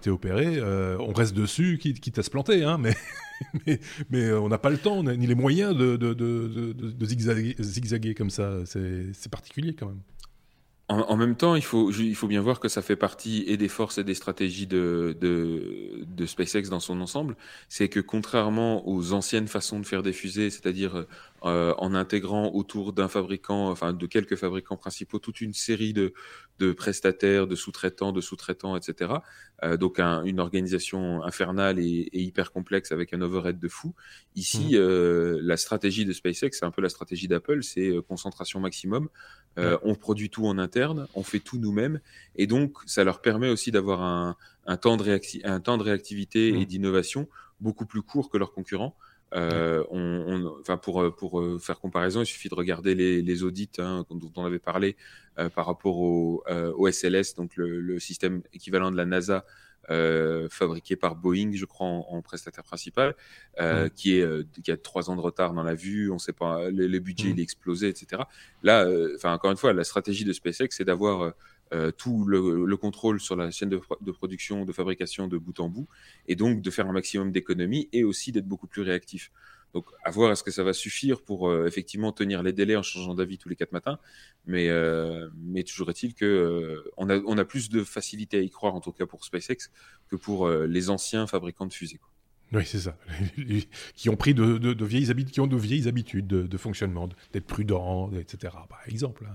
opéré, on reste dessus, quitte, à se planter, hein, mais, on n'a pas le temps ni les moyens de, zigzaguer comme ça. C'est particulier quand même. En, même temps, il faut, il faut bien voir que ça fait partie et des forces et des stratégies de, de, de SpaceX dans son ensemble. C'est que contrairement aux anciennes façons de faire des fusées, c'est-à-dire euh, en intégrant autour d'un fabricant, enfin de quelques fabricants principaux, toute une série de, de prestataires, de sous-traitants, de sous-traitants, etc. Euh, donc une organisation infernale et, hyper complexe avec un overhead de fou. Ici, mmh. euh, la stratégie de SpaceX, c'est un peu la stratégie d'Apple, c'est concentration maximum. On produit tout en interne, on fait tout nous-mêmes, et donc ça leur permet aussi d'avoir un, un, temps de un temps de réactivité et mmh. d'innovation beaucoup plus court que leurs concurrents. Euh, on, enfin pour pour euh, faire comparaison, il suffit de regarder les, les audits hein, dont on avait parlé euh, par rapport au, euh, au, SLS, donc le, le, système équivalent de la NASA. fabriqué par Boeing, je crois, en, prestataire principal, qui est qui a trois ans de retard dans la vue, on sait pas, les, budgets il est explosé, etc. Là, enfin encore une fois, la stratégie de SpaceX, c'est d'avoir euh, tout le, contrôle sur la chaîne de, production, de fabrication de bout en bout, et donc de faire un maximum d'économies et aussi d'être beaucoup plus réactif. Donc, à voir est-ce que ça va suffire pour euh, effectivement tenir les délais en changeant d'avis tous les quatre matins. Mais, euh, mais toujours est-il que on, a, on a plus de facilité à y croire, en tout cas pour SpaceX, que pour les anciens fabricants de fusées. Oui, c'est ça. qui ont pris de, vieilles habitudes, qui ont de vieilles habitudes de, fonctionnement, d'être prudents, etc. Par exemple, hein.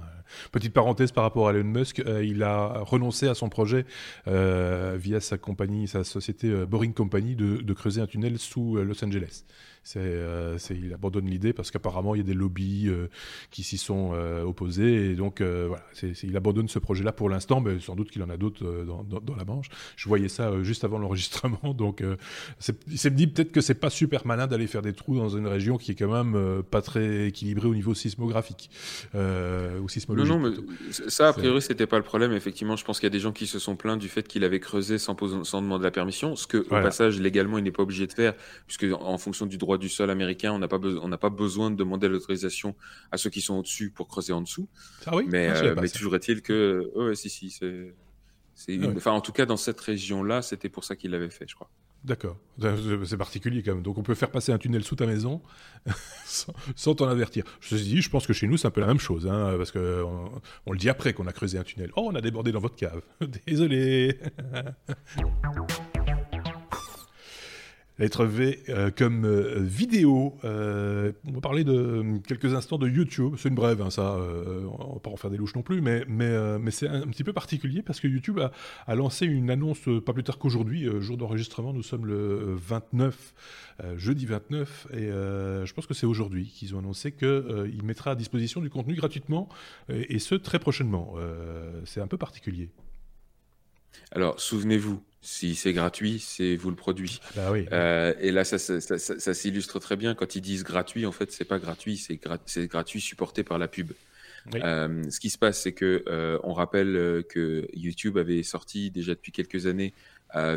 petite parenthèse par rapport à Elon Musk, euh, il a renoncé à son projet euh, via sa compagnie, sa société euh, Boring Company, de, creuser un tunnel sous Los Angeles. Euh, il abandonne l'idée parce qu'apparemment il y a des lobbies euh, qui s'y sont euh, opposés et donc voilà, il abandonne ce projet-là pour l'instant, mais sans doute qu'il en a d'autres dans, la manche. Je voyais ça juste avant l'enregistrement, donc il s'est dit peut-être que c'est pas super malin d'aller faire des trous dans une région qui est quand même pas très équilibrée au niveau sismographique ou sismologique. Non, non, mais ça a priori c'était pas le problème. Effectivement, je pense qu'il y a des gens qui se sont plaints du fait qu'il avait creusé sans, sans demander la permission, ce que au passage légalement il n'est pas obligé de faire, puisque en fonction du droit du sol américain, on n'a pas, on n'a pas besoin de demander l'autorisation à ceux qui sont au-dessus pour creuser en dessous. Ah oui? Mais, ah, euh, toujours est-il que. Oh, si, si, c'est. Ah enfin, en tout cas, dans cette région-là, c'était pour ça qu'il l'avait fait, je crois. D'accord. C'est particulier quand même. Donc on peut faire passer un tunnel sous ta maison sans t'en avertir. Je te dis, je pense que chez nous c'est un peu la même chose, hein, parce que on, le dit après qu'on a creusé un tunnel. Oh, on a débordé dans votre cave. Désolé. Lettre V euh, comme euh, vidéo. Euh, on va parler de quelques instants de YouTube. C'est une brève, hein, ça. on va pas en faire des louches non plus, mais, c'est un, petit peu particulier parce que YouTube a, lancé une annonce pas plus tard qu'aujourd'hui, jour d'enregistrement. Nous sommes le 29, jeudi 29, et je pense que c'est aujourd'hui qu'ils ont annoncé qu'il mettra à disposition du contenu gratuitement, et ce très prochainement. c'est un peu particulier. Alors, souvenez-vous, Si c'est gratuit, c'est vous le produit. Bah oui. Euh, et là, ça, ça, ça, ça s'illustre très bien quand ils disent gratuit. En fait, c'est pas gratuit, c'est gra gratuit supporté par la pub. Oui. Euh, ce qui se passe, c'est que euh, on rappelle que YouTube avait sorti déjà depuis quelques années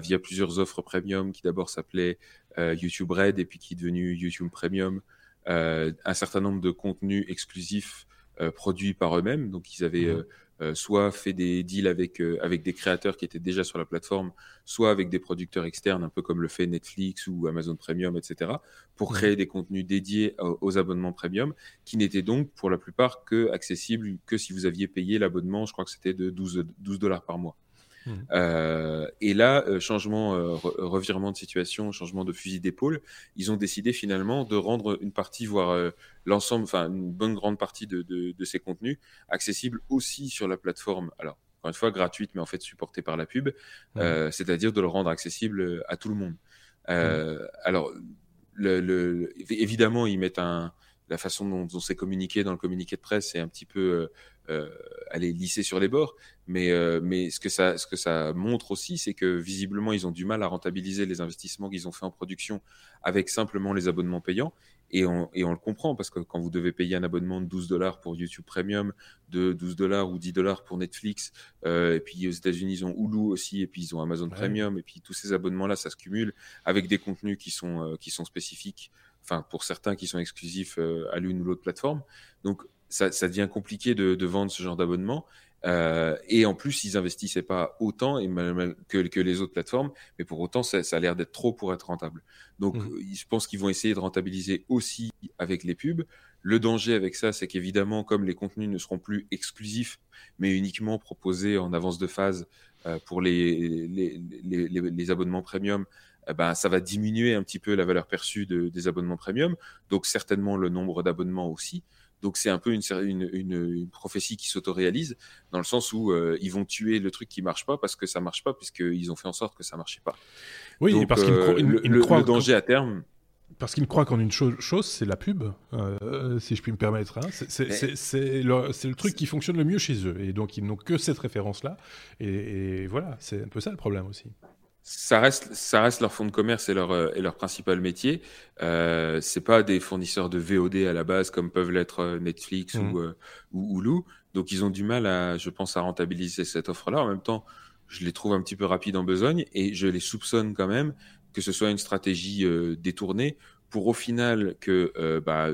via plusieurs offres premium qui d'abord s'appelaient euh, YouTube Red et puis qui est devenu YouTube Premium, un certain nombre de contenus exclusifs produits par eux-mêmes. Donc ils avaient mmh. Euh, soit fait des deals avec, euh, avec des créateurs qui étaient déjà sur la plateforme, soit avec des producteurs externes, un peu comme le fait Netflix ou Amazon Premium, etc., pour créer des contenus dédiés aux, abonnements premium, qui n'étaient donc pour la plupart que accessibles que si vous aviez payé l'abonnement, je crois que c'était de 12 dollars par mois. Mmh. Euh, et là, euh, changement, euh, revirement de situation, changement de fusil d'épaule, ils ont décidé finalement de rendre une partie, voire l'ensemble, enfin une bonne grande partie de, de, de, ces contenus accessibles aussi sur la plateforme. Alors, encore une fois, gratuite, mais en fait supportée par la pub, mmh. c'est-à-dire de le rendre accessible à tout le monde. Mmh. Alors, le, le, évidemment, ils mettent un, la façon dont, on s'est communiqué dans le communiqué de presse, c'est un petit peu euh, aller lisser sur les bords. Mais, euh, mais ce, que ça, ce que ça montre aussi, c'est que visiblement, ils ont du mal à rentabiliser les investissements qu'ils ont fait en production avec simplement les abonnements payants. Et on, et on le comprend parce que quand vous devez payer un abonnement de 12 dollars pour YouTube Premium, de 12 dollars ou 10 dollars pour Netflix, euh, et puis aux États-Unis ils ont Hulu aussi, et puis ils ont Amazon ouais. Premium, et puis tous ces abonnements-là, ça se cumule avec des contenus qui sont euh, qui sont spécifiques, enfin pour certains qui sont exclusifs euh, à l'une ou l'autre plateforme. Donc ça, ça, devient compliqué de, de vendre ce genre d'abonnement. Euh, et en plus, ils investissaient pas autant et que, que, les autres plateformes, mais pour autant, ça, ça a l'air d'être trop pour être rentable. Donc, mmh. je pense qu'ils vont essayer de rentabiliser aussi avec les pubs. Le danger avec ça, c'est qu'évidemment, comme les contenus ne seront plus exclusifs, mais uniquement proposés en avance de phase euh, pour les, les, les, les, abonnements premium, ben, ça va diminuer un petit peu la valeur perçue de, des abonnements premium, donc certainement le nombre d'abonnements aussi. Donc c'est un peu une, une, une, une prophétie qui s'autoréalise dans le sens où euh, ils vont tuer le truc qui marche pas parce que ça marche pas puisqu'ils ont fait en sorte que ça marchait pas. Oui, Donc, parce qu'ils euh, le, le, danger à terme. Parce qu'ils croient qu'en une cho chose, c'est la pub, euh, si je puis me permettre. Hein. C'est le, le, truc qui fonctionne le mieux chez eux. Et donc, ils n'ont que cette référence-là. Et, et, voilà, c'est un peu ça le problème aussi ça reste, ça reste leur fonds de commerce et leur, euh, et leur principal métier. Euh, c'est pas des fournisseurs de VOD à la base comme peuvent l'être euh, Netflix mmh. ou, euh, ou Hulu. Donc ils ont du mal à, je pense, à rentabiliser cette offre-là. En même temps, je les trouve un petit peu rapides en besogne et je les soupçonne quand même que ce soit une stratégie euh, détournée pour au final que euh, bah,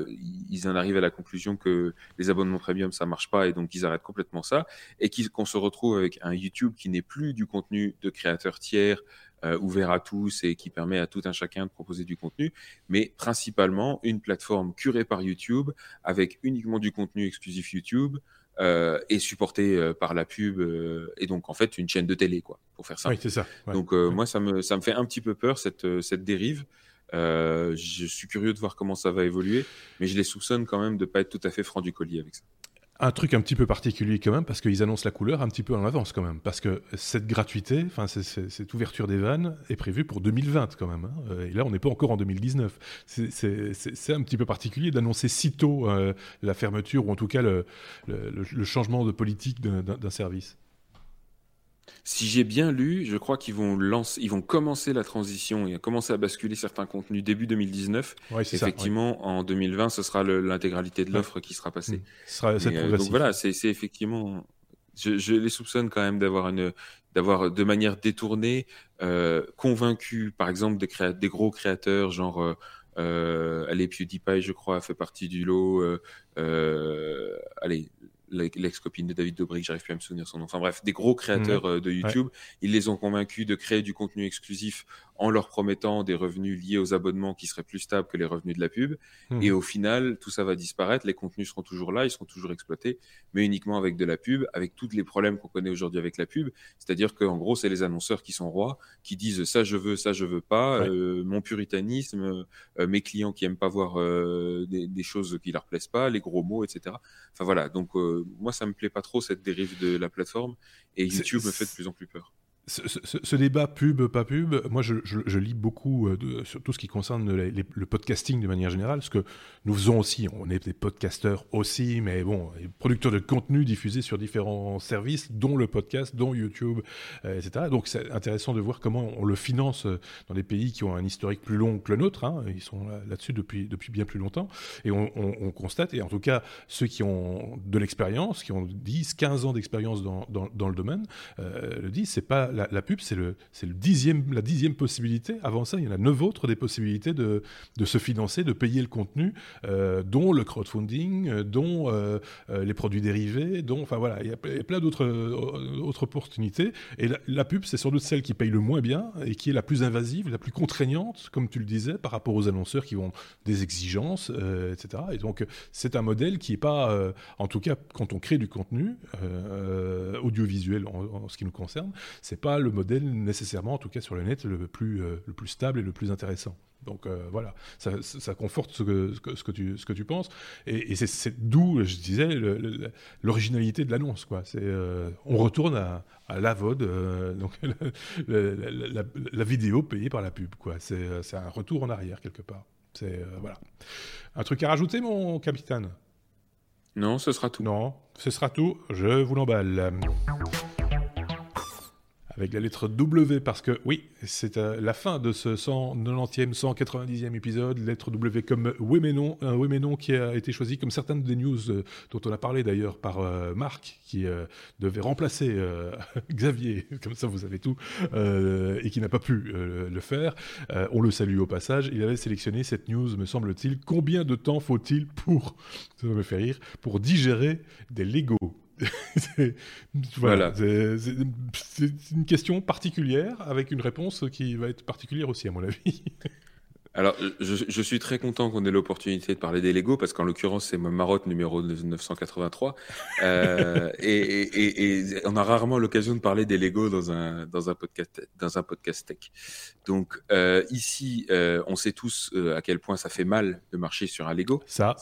ils en arrivent à la conclusion que les abonnements premium ça marche pas et donc ils arrêtent complètement ça et qu'on se retrouve avec un YouTube qui n'est plus du contenu de créateurs tiers euh, ouvert à tous et qui permet à tout un chacun de proposer du contenu, mais principalement une plateforme curée par YouTube avec uniquement du contenu exclusif YouTube. Euh, et supporté euh, par la pub euh, et donc en fait une chaîne de télé quoi pour faire ça. Oui, c'est ça. Ouais. Donc ouais. moi ça me ça me fait un petit peu peur cette cette dérive. Je suis curieux de voir comment ça va évoluer, mais je les soupçonne quand même de pas être tout à fait franc du collier avec ça. Un truc un petit peu particulier quand même, parce qu'ils annoncent la couleur un petit peu en avance quand même, parce que cette gratuité, cette ouverture des vannes est prévue pour 2020 quand même, hein, et là on n'est pas encore en 2019. C'est un petit peu particulier d'annoncer si tôt euh, la fermeture ou en tout cas le changement de politique d'un service. Si j'ai bien lu, je crois qu'ils vont lancer, ils vont commencer la transition et commencer à basculer certains contenus début 2019. Ouais, effectivement, ça, ouais. en 2020, ce sera l'intégralité de l'offre ouais. qui sera passée. Mmh. Ce sera, euh, donc voilà, c'est effectivement. Je, je, les soupçonne quand même d'avoir une, d'avoir de manière détournée euh, convaincu, par exemple, des, créa des gros créateurs genre. Euh, euh, allez, PewDiePie, je crois, fait partie du lot. Euh, allez, l'ex-copine de David Dobrik, j'arrive plus à me souvenir son nom. Enfin bref, des gros créateurs mmh. de YouTube, ouais. ils les ont convaincus de créer du contenu exclusif en leur promettant des revenus liés aux abonnements qui seraient plus stables que les revenus de la pub. Mmh. Et au final, tout ça va disparaître, les contenus seront toujours là, ils seront toujours exploités, mais uniquement avec de la pub, avec tous les problèmes qu'on connaît aujourd'hui avec la pub. C'est-à-dire qu'en gros, c'est les annonceurs qui sont rois, qui disent ça je veux, ça je veux pas, ouais. euh, mon puritanisme, euh, mes clients qui aiment pas voir euh, des, des, choses qui leur plaisent pas, les gros mots, etc. Enfin voilà, donc moi ça me plaît pas trop cette dérive de la plateforme et YouTube me fait de plus en plus peur ce, débat pub, pas pub, moi je, lis beaucoup euh, sur tout ce qui concerne le podcasting de manière générale, parce que nous faisons aussi, on est des podcasteurs aussi, mais bon, producteurs de contenu diffusés sur différents services, dont le podcast, dont YouTube, euh, etc. Donc c'est intéressant de voir comment on le finance euh, dans des pays qui ont un historique plus long que le nôtre, hein. ils sont là-dessus depuis, bien plus longtemps, et on, constate, et en tout cas ceux qui ont de l'expérience, qui ont 10, 15 ans d'expérience dans, dans, le domaine, le disent, c'est pas la, pub, c'est le, le dixième, la dixième possibilité. Avant ça, il y en a neuf autres des possibilités de, de se financer, de payer le contenu, euh, dont le crowdfunding, euh, dont euh, les produits dérivés, dont, enfin voilà, il y a, plein d'autres autres opportunités. Et la, pub, c'est sans doute celle qui paye le moins bien et qui est la plus invasive, la plus contraignante, comme tu le disais, par rapport aux annonceurs qui ont des exigences, etc. Et donc, c'est un modèle qui n'est pas, en tout cas, quand on crée du contenu audiovisuel en, en, ce qui nous concerne, c'est pas le modèle nécessairement, en tout cas sur le net, le plus, euh, le plus stable et le plus intéressant. Donc euh, voilà, ça, conforte ce que, ce, que, tu, ce que tu penses. Et, c'est d'où, je disais, l'originalité de l'annonce. quoi. C'est euh, on retourne à, à l'AVOD, donc la, la, vidéo payée par la pub. quoi. C'est un retour en arrière quelque part. C'est voilà. Un truc à rajouter, mon capitaine? Non, ce sera tout. Non, ce sera tout. Je vous l'emballe avec la lettre W, parce que oui, c'est euh, la fin de ce 190e, 190e épisode, lettre W comme oui mais non, un qui a été choisi comme certaines des news euh, dont on a parlé d'ailleurs par euh, Marc, qui devait remplacer Xavier, comme ça vous savez tout, et qui n'a pas pu le faire. on le salue au passage. Il avait sélectionné cette news, me semble-t-il. Combien de temps faut-il pour, ça me fait rire, pour digérer des Lego voilà, c'est une question particulière avec une réponse qui va être particulière aussi à mon avis. Alors, je, suis très content qu'on ait l'opportunité de parler des Lego parce qu'en l'occurrence, c'est ma marotte numéro 983. Euh, et, on a rarement l'occasion de parler des Lego dans un, dans un, podcast, dans un podcast tech. Donc, euh, ici, euh, on sait tous à quel point ça fait mal de marcher sur un Lego. Ça,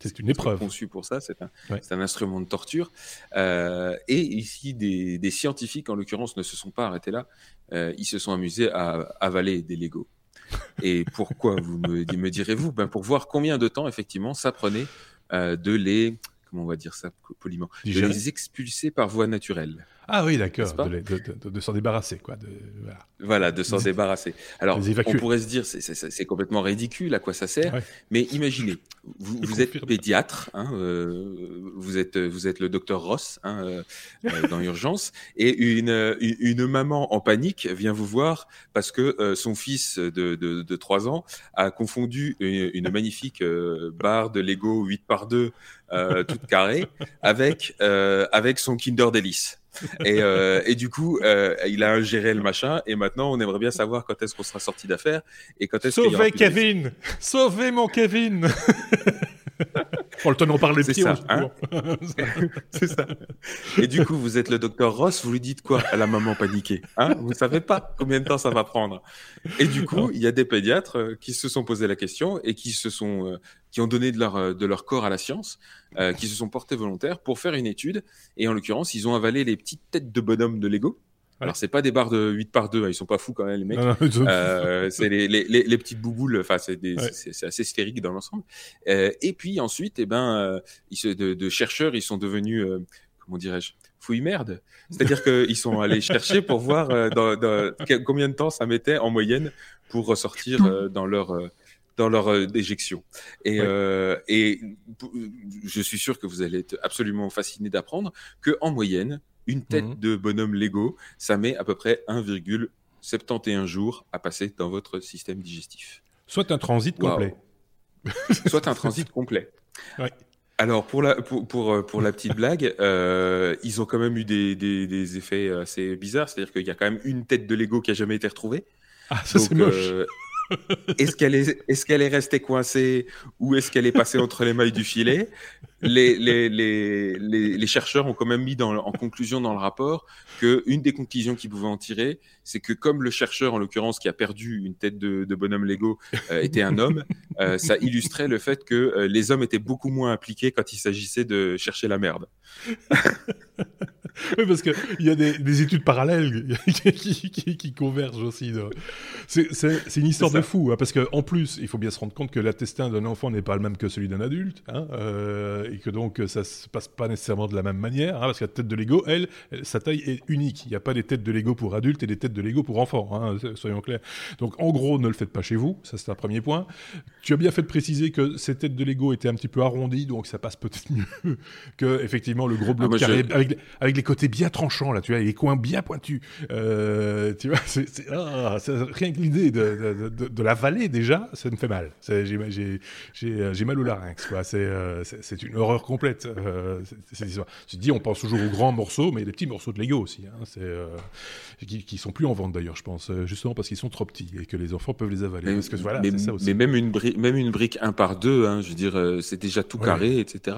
c'est une épreuve. conçu pour ça, c'est un, un, instrument de torture. et ici, des, des, scientifiques, en l'occurrence, ne se sont pas arrêtés là. ils se sont amusés à avaler des Lego. Et pourquoi, vous me, me direz-vous? Ben Pour voir combien de temps, effectivement, ça prenait euh, de les, comment on va dire ça poliment, de les expulser par voie naturelle. Ah oui, d'accord, de, s'en débarrasser, quoi. De, voilà. de s'en débarrasser. Alors, on pourrait se dire, c'est complètement ridicule, à quoi ça sert, mais imaginez, vous, êtes pédiatre, hein, euh, vous, êtes, vous êtes le docteur Ross hein, euh, euh, dans Urgence, et une, une, maman en panique vient vous voir parce que son fils de, de, 3 ans a confondu une, magnifique barre de Lego 8 par 2 toute carrée avec, avec son Kinder Delice. Et, euh, et, du coup, euh, il a ingéré le machin. Et maintenant, on aimerait bien savoir quand est-ce qu'on sera sorti d'affaire et quand est-ce Sauvez Kevin Sauvez mon Kevin On le tenant par les pieds. Ça, hein c'est ça. Et du coup, vous êtes le docteur Ross, vous lui dites quoi à la maman paniquée hein? Vous savez pas combien de temps ça va prendre. Et du coup, il y a des pédiatres euh, qui se sont posé la question et qui se sont, euh, qui ont donné de leur, euh, de leur corps à la science, qui se sont portés volontaires pour faire une étude. Et en l'occurrence, ils ont avalé les petites têtes de bonhomme de Lego. Alors c'est pas des barres de 8 par 2, hein, ils sont pas fous quand même les mecs. euh, c'est les, les, les, petites bouboules, enfin c'est c'est assez sphérique dans l'ensemble. Euh, et puis ensuite, eh ben, euh, ils de, de, chercheurs, ils sont devenus, euh, comment dirais-je, fouille merde. C'est-à-dire qu'ils sont allés chercher pour voir euh, dans, dans, combien de temps ça mettait en moyenne pour ressortir dans leur dans leur déjection. Et, et je suis sûr que vous allez être absolument fasciné d'apprendre que en moyenne, une tête mhm. de bonhomme Lego, ça met à peu près 1,71 jours à passer dans votre système digestif. Soit un transit complet. Soit un transit complet. Alors pour la pour pour, euh, pour la petite blague, euh, ils ont quand même eu des, des, effets assez bizarres, c'est-à-dire qu'il y a quand même une tête de Lego qui a jamais été retrouvée. Ah ça c'est moche. Euh, est-ce qu'elle est, est, qu'elle est restée coincée ou est-ce qu'elle est passée entre les mailles du filet? Les, les, les, les, chercheurs ont quand même mis en conclusion dans le rapport que une des conclusions qu'ils pouvaient en tirer, c'est que comme le chercheur, en l'occurrence, qui a perdu une tête de, de bonhomme Lego, euh, était un homme, euh, ça illustrait le fait que euh, les hommes étaient beaucoup moins impliqués quand il s'agissait de chercher la merde. oui, parce qu'il y a des, études parallèles qui, convergent aussi. C'est une histoire de fou, hein, parce qu'en plus, il faut bien se rendre compte que l'intestin d'un enfant n'est pas le même que celui d'un adulte, hein, euh, et que donc ça se passe pas nécessairement de la même manière, hein, parce que la tête de Lego, elle, sa taille est unique. Il n'y a pas des têtes de Lego pour adultes et des têtes de Lego pour enfants, soyons clairs. Donc en gros, ne le faites pas chez vous, ça c'est un premier point. Tu as bien fait de préciser que ces têtes de Lego étaient un petit peu arrondies, donc ça passe peut-être mieux que effectivement le gros bloc ah, carré avec, avec, les côtés bien tranchants là, tu vois, les coins bien pointus. Euh, tu vois, c'est, ah, rien que l'idée de, de, de, la vallée déjà, ça me fait mal. J'ai, j'ai, mal au larynx, quoi. C'est, euh, une horreur complète. Euh, cette histoire. Je dis, on pense toujours aux grands morceaux, mais les petits morceaux de Lego aussi, hein, c'est, qui, qui, sont plus en vente d'ailleurs, je pense, justement parce qu'ils sont trop petits et que les enfants peuvent les avaler. Mais, parce que, voilà, mais, ça aussi. mais même une brique, même une brique un par deux, hein, je veux dire, c'est déjà tout carré, etc.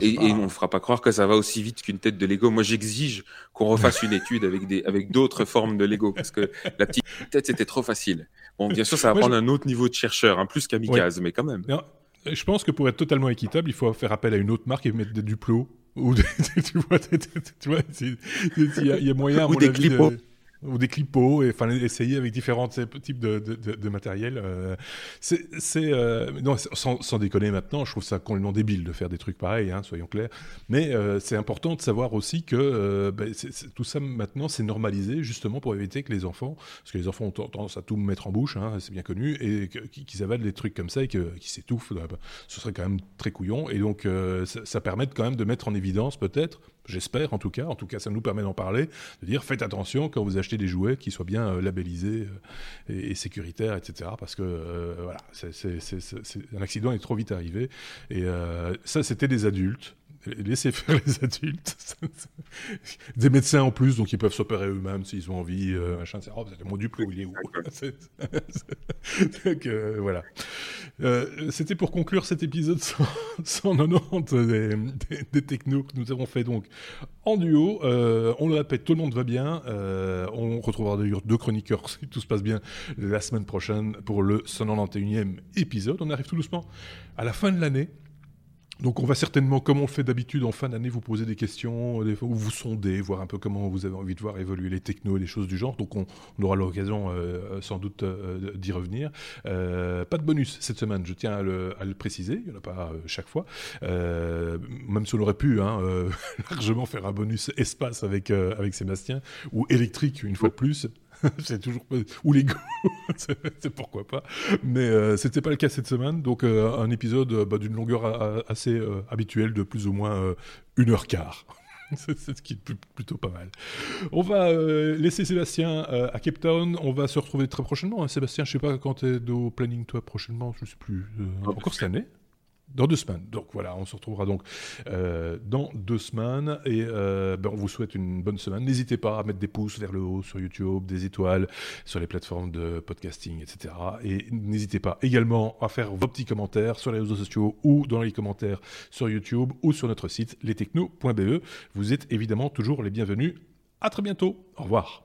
et, et on ne fera pas croire que ça va aussi vite qu'une tête de Lego. Moi, j'exige qu'on refasse une étude avec des avec d'autres formes de Lego parce que la petite tête c'était trop facile. Bon, bien sûr, ça va prendre un autre niveau de chercheur, un plus qu'Amicaz, mais quand même. je pense que pour être totalement équitable, il faut faire appel à une autre marque et mettre des Duplo. Ou tu vois, il y, a moyen. Ou des clips ou des clipos, et enfin essayer avec différents types de, de, matériel. Euh, c'est, euh, non, sans, sans, déconner maintenant, je trouve ça complètement débile de faire des trucs pareils, hein, soyons clairs. Mais euh, c'est important de savoir aussi que ben, tout ça maintenant c'est normalisé justement pour éviter que les enfants, parce que les enfants ont tendance à tout mettre en bouche, hein, c'est bien connu, et qu'ils avalent des trucs comme ça et qu'ils s'étouffent, ce serait quand même très couillon. Et donc ça, ça permet quand même de mettre en évidence peut-être j'espère en tout cas, en tout cas ça nous permet d'en parler, de dire faites attention quand vous achetez des jouets qui soient bien euh, labellisés euh, et, sécuritaires, etc. Parce que euh, voilà, un accident est trop vite arrivé. Et ça, c'était des adultes laisser faire les adultes. Des médecins en plus, donc ils peuvent s'opérer eux-mêmes s'ils ont envie. Euh, machin, c'est oh, mon duple, il est où? Donc, euh, voilà. Euh, C'était pour conclure cet épisode 190 des, des, des, technos que nous avons fait donc en duo. Euh, on le répète, tout le monde va bien. On retrouvera d'ailleurs deux chroniqueurs si tout se passe bien la semaine prochaine pour le 191e épisode. On arrive tout doucement à la fin de l'année. Donc on va certainement, comme on le fait d'habitude en fin d'année, vous poser des questions, ou vous sonder, voir un peu comment vous avez envie de voir évoluer les technos et les choses du genre. Donc on, aura l'occasion euh, sans doute euh, d'y revenir. Euh, pas de bonus cette semaine, je tiens à le, préciser, il n'y en a pas chaque fois. même si on aurait pu hein, largement faire un bonus espace avec, avec Sébastien, ou électrique une fois de plus. c'est toujours ou les c'est pourquoi pas. Mais euh, c'était pas le cas cette semaine, donc euh, un épisode euh, bah, d'une longueur assez habituelle de plus ou moins une heure quart. c'est ce qui est plutôt pas mal. On va laisser Sébastien à Cape Town. On va se retrouver très prochainement. Hein. Sébastien, je sais pas quand tu es au planning toi prochainement, je sais plus. encore cette année dans deux semaines. Donc voilà, on se retrouvera donc euh, dans deux semaines et euh, ben, on vous souhaite une bonne semaine. N'hésitez pas à mettre des pouces vers le haut sur YouTube, des étoiles sur les plateformes de podcasting, etc. Et n'hésitez pas également à faire vos petits commentaires sur les réseaux sociaux ou dans les commentaires sur YouTube ou sur notre site lestechno.be. Vous êtes évidemment toujours les bienvenus. À très bientôt. Au revoir.